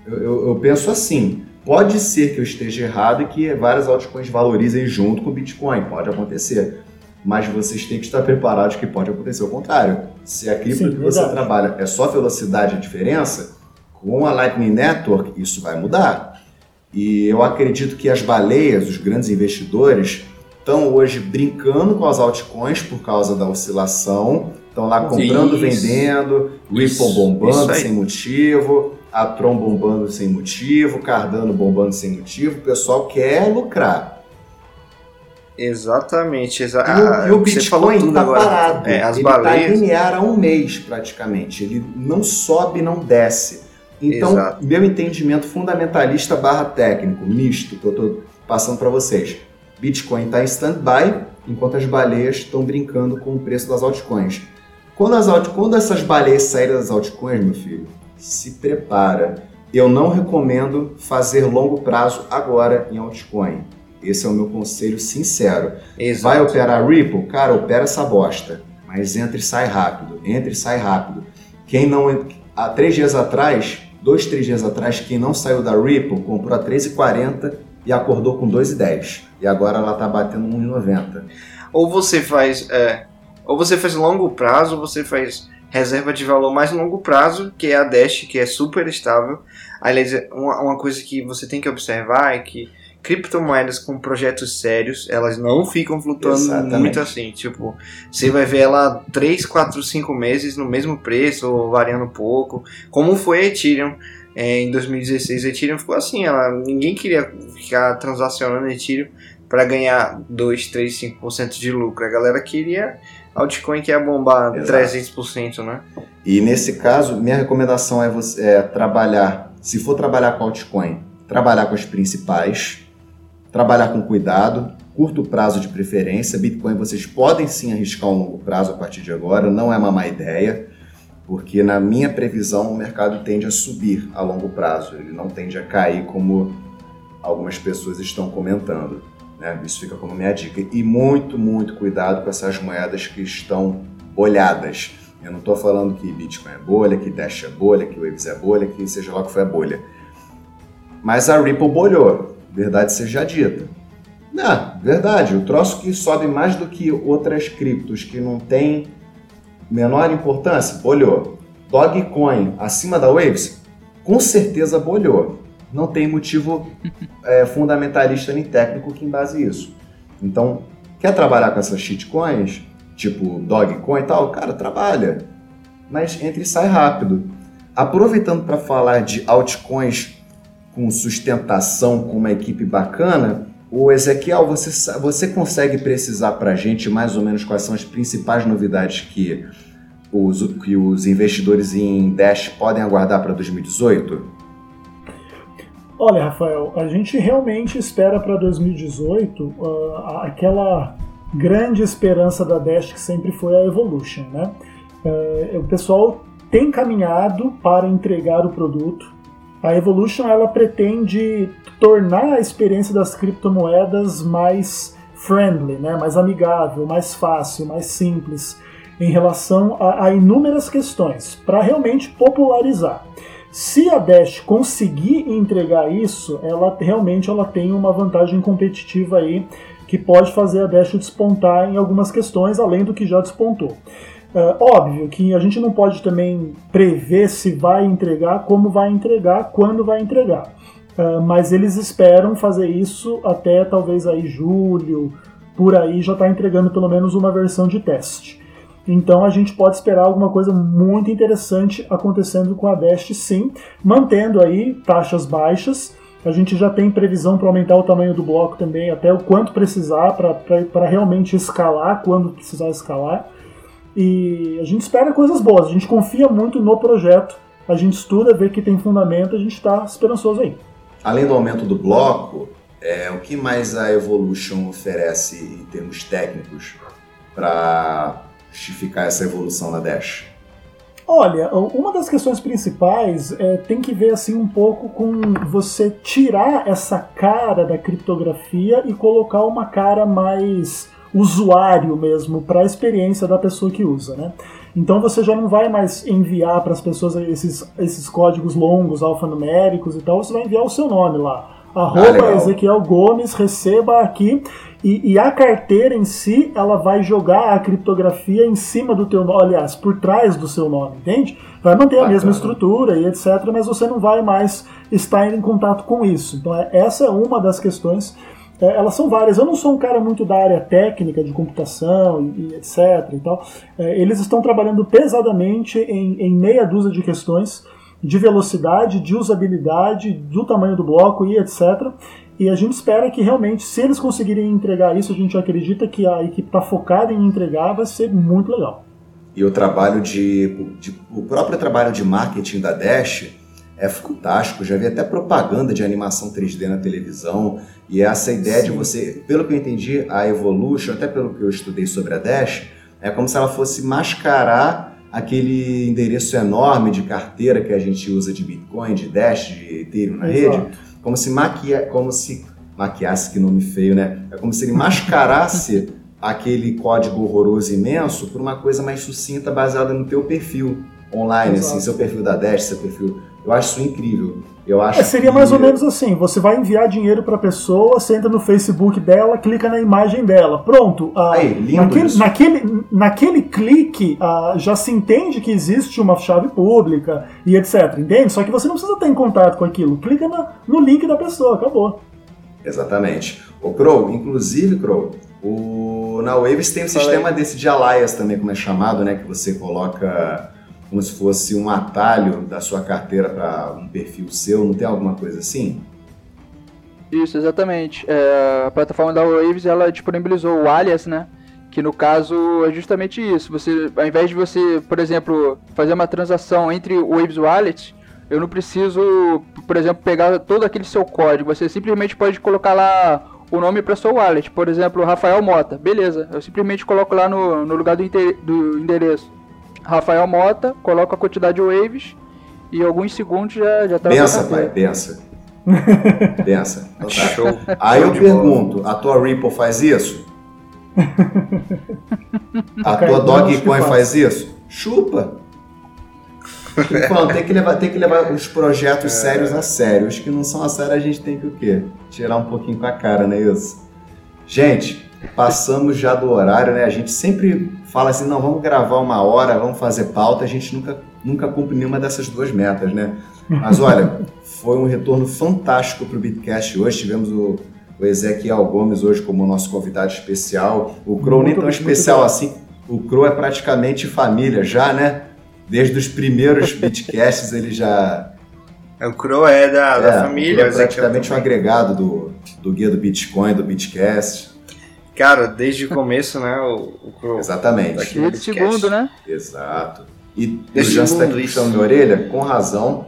[SPEAKER 2] Eu, eu, eu, penso assim. Pode ser que eu esteja errado e que várias altcoins valorizem junto com o Bitcoin. Pode acontecer. Mas vocês têm que estar preparados que pode acontecer o contrário. Se a cripto que você trabalha é só velocidade a diferença, com a Lightning Network isso vai mudar. E eu acredito que as baleias, os grandes investidores, estão hoje brincando com as altcoins por causa da oscilação Estão lá comprando, isso. vendendo, Ripple isso, bombando sem motivo, a Tron bombando sem motivo, Cardano bombando sem motivo. O pessoal quer lucrar.
[SPEAKER 3] Exatamente. Exa
[SPEAKER 2] e, o, e o Bitcoin está parado.
[SPEAKER 3] É, as
[SPEAKER 2] ele
[SPEAKER 3] está
[SPEAKER 2] linear há um mês praticamente. Ele não sobe, não desce. Então, Exato. meu entendimento fundamentalista barra técnico, misto, que eu estou passando para vocês. Bitcoin está em stand-by, enquanto as baleias estão brincando com o preço das altcoins. Quando, as alt... Quando essas baleias saírem das altcoins, meu filho, se prepara. Eu não recomendo fazer longo prazo agora em altcoin. Esse é o meu conselho sincero. Exato. Vai operar Ripple? Cara, opera essa bosta. Mas entre e sai rápido. Entre e sai rápido. Quem não. Há três dias atrás, dois, três dias atrás, quem não saiu da Ripple comprou a 3,40 e acordou com 2,10. E agora ela tá batendo 1,90.
[SPEAKER 3] Ou você faz. É ou você faz longo prazo, ou você faz reserva de valor mais longo prazo, que é a Dash, que é super estável. Aliás, uma, uma coisa que você tem que observar é que criptomoedas com projetos sérios, elas não ficam flutuando Exatamente. muito assim. Tipo, você vai ver ela 3, 4, 5 meses no mesmo preço, ou variando um pouco. Como foi a Ethereum é, em 2016. A Ethereum ficou assim, ela, ninguém queria ficar transacionando Ethereum para ganhar 2, 3, 5% de lucro. A galera queria altcoin que é bombar Exato. 300%, né?
[SPEAKER 2] E nesse caso, minha recomendação é você é, trabalhar, se for trabalhar com altcoin, trabalhar com as principais, trabalhar com cuidado, curto prazo de preferência. Bitcoin vocês podem sim arriscar um longo prazo a partir de agora, não é uma má ideia, porque na minha previsão o mercado tende a subir a longo prazo, ele não tende a cair como algumas pessoas estão comentando. Né? Isso fica como minha dica. E muito, muito cuidado com essas moedas que estão bolhadas. Eu não estou falando que Bitcoin é bolha, que Dash é bolha, que Waves é bolha, que seja lá que foi a bolha. Mas a Ripple bolhou, verdade seja dita. Não, verdade, o troço que sobe mais do que outras criptos que não tem menor importância, bolhou. Dogecoin acima da Waves, com certeza bolhou não tem motivo é, fundamentalista nem técnico que embase isso. Então, Quer trabalhar com essas shitcoins, tipo Dogecoin e tal? Cara, trabalha. Mas entre e sai rápido. Aproveitando para falar de altcoins com sustentação, com uma equipe bacana, o Ezequiel, você, você consegue precisar para a gente mais ou menos quais são as principais novidades que os, que os investidores em Dash podem aguardar para 2018?
[SPEAKER 5] Olha, Rafael, a gente realmente espera para 2018 uh, aquela grande esperança da Dash que sempre foi a Evolution, né? Uh, o pessoal tem caminhado para entregar o produto. A Evolution ela pretende tornar a experiência das criptomoedas mais friendly, né? mais amigável, mais fácil, mais simples em relação a, a inúmeras questões para realmente popularizar. Se a Dash conseguir entregar isso, ela realmente ela tem uma vantagem competitiva aí que pode fazer a Dash despontar em algumas questões, além do que já despontou. Uh, óbvio que a gente não pode também prever se vai entregar, como vai entregar, quando vai entregar. Uh, mas eles esperam fazer isso até talvez aí julho, por aí já está entregando pelo menos uma versão de teste. Então a gente pode esperar alguma coisa muito interessante acontecendo com a Dash sim, mantendo aí taxas baixas. A gente já tem previsão para aumentar o tamanho do bloco também, até o quanto precisar para realmente escalar, quando precisar escalar. E a gente espera coisas boas, a gente confia muito no projeto, a gente estuda, vê que tem fundamento, a gente está esperançoso aí.
[SPEAKER 2] Além do aumento do bloco, é, o que mais a Evolution oferece em termos técnicos para justificar essa evolução na Dash?
[SPEAKER 5] Olha, uma das questões principais é, tem que ver assim um pouco com você tirar essa cara da criptografia e colocar uma cara mais usuário mesmo para a experiência da pessoa que usa, né? Então você já não vai mais enviar para as pessoas esses, esses códigos longos, alfanuméricos e tal, você vai enviar o seu nome lá. Arroba ah, Ezequiel Gomes, receba aqui e, e, a carteira em si, ela vai jogar a criptografia em cima do teu nome, aliás, por trás do seu nome, entende? Vai manter Bacana. a mesma estrutura e etc, mas você não vai mais estar em contato com isso. Então é, essa é uma das questões. É, elas são várias. Eu não sou um cara muito da área técnica de computação e, e etc. E tal. É, eles estão trabalhando pesadamente em, em meia dúzia de questões de velocidade, de usabilidade, do tamanho do bloco e etc. E a gente espera que realmente, se eles conseguirem entregar isso, a gente acredita que a equipe está focada em entregar, vai ser muito legal.
[SPEAKER 2] E o trabalho de, de, o próprio trabalho de marketing da Dash é fantástico. Já vi até propaganda de animação 3D na televisão. E essa ideia Sim. de você, pelo que eu entendi, a Evolution, até pelo que eu estudei sobre a Dash, é como se ela fosse mascarar aquele endereço enorme de carteira que a gente usa de Bitcoin, de Dash, de Ethereum na Exato. rede como se maquia, como se maquiasse, que nome feio, né? É como se ele mascarasse aquele código horroroso imenso por uma coisa mais sucinta baseada no teu perfil online, Exato. assim, seu perfil da Dash, seu perfil. Eu acho isso incrível. Eu acho
[SPEAKER 5] é, seria que... mais ou menos assim: você vai enviar dinheiro para a pessoa, você entra no Facebook dela, clica na imagem dela. Pronto.
[SPEAKER 2] Ah, Aí, lindo
[SPEAKER 5] naquele,
[SPEAKER 2] isso.
[SPEAKER 5] naquele, naquele clique ah, já se entende que existe uma chave pública e etc. Entende? Só que você não precisa estar em contato com aquilo. Clica na, no link da pessoa, acabou.
[SPEAKER 2] Exatamente. O Crow, inclusive, Crow, o, na Waves tem um sistema desse de alias também, como é chamado, né? Que você coloca como se fosse um atalho da sua carteira para um perfil seu, não tem alguma coisa assim?
[SPEAKER 4] Isso, exatamente. É, a plataforma da Waves ela disponibilizou o alias, né? Que no caso é justamente isso. Você, ao invés de você, por exemplo, fazer uma transação entre o Waves Wallet, eu não preciso, por exemplo, pegar todo aquele seu código. Você simplesmente pode colocar lá o nome para sua wallet. Por exemplo, Rafael Mota. Beleza. Eu simplesmente coloco lá no, no lugar do, do endereço. Rafael Mota, coloca a quantidade de waves e alguns segundos já, já tá
[SPEAKER 2] Pensa, pai, pensa. pensa. Então, tá. Show. Aí eu pergunto, a tua Ripple faz isso? a tua Dogecoin faz isso? Chupa. Então, tem que levar, tem que levar os projetos é. sérios a sério. Os que não são a sério, a gente tem que o quê? Tirar um pouquinho com a cara, não é isso? Gente, passamos já do horário, né? A gente sempre fala assim, não, vamos gravar uma hora, vamos fazer pauta, a gente nunca, nunca cumpre nenhuma dessas duas metas, né? Mas olha, foi um retorno fantástico para o Bitcast hoje, tivemos o, o Ezequiel Gomes hoje como nosso convidado especial. O Crow nem tão especial assim. O Crow é praticamente família já, né? Desde os primeiros beatcasts ele já.
[SPEAKER 3] É, o Crow é da, da família.
[SPEAKER 2] O Crow é praticamente um agregado do, do guia do Bitcoin, do Bitcast.
[SPEAKER 3] Cara, desde o começo, né? O, o.
[SPEAKER 2] Exatamente.
[SPEAKER 4] E de segundo, né?
[SPEAKER 2] Exato. E o Jansen tá aqui puxando minha orelha, com razão,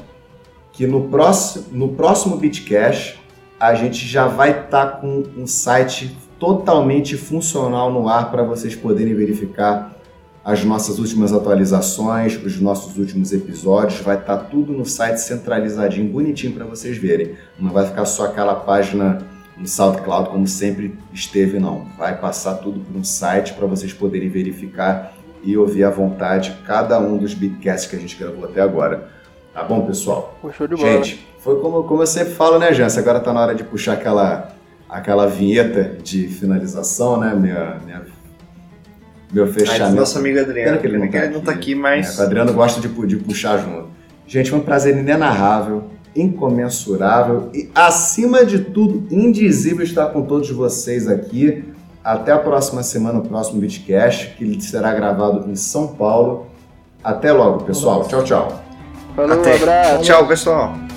[SPEAKER 2] que no próximo, no próximo Bitcash a gente já vai estar tá com um site totalmente funcional no ar para vocês poderem verificar as nossas últimas atualizações, os nossos últimos episódios, vai estar tá tudo no site centralizadinho, bonitinho para vocês verem. Não vai ficar só aquela página no SoundCloud como sempre esteve, não. Vai passar tudo por um site para vocês poderem verificar e ouvir à vontade cada um dos beatcasts que a gente gravou até agora. Tá bom, pessoal?
[SPEAKER 4] Show de bola.
[SPEAKER 2] Gente, foi como, como eu sempre falo, né, Jans? Agora tá na hora de puxar aquela, aquela vinheta de finalização, né? Minha, minha, meu fechamento.
[SPEAKER 3] nosso amigo Adriano.
[SPEAKER 2] Pena que ele não, tá,
[SPEAKER 3] ele não tá aqui, mas.
[SPEAKER 2] É, o Adriano gosta de, de puxar junto. Gente, foi um prazer inenarrável, incomensurável e, acima de tudo, indizível estar com todos vocês aqui. Até a próxima semana, o próximo Bitcast, que será gravado em São Paulo. Até logo, pessoal. Tchau, tchau.
[SPEAKER 4] Falou,
[SPEAKER 3] Até.
[SPEAKER 4] um abraço.
[SPEAKER 3] Tchau, pessoal.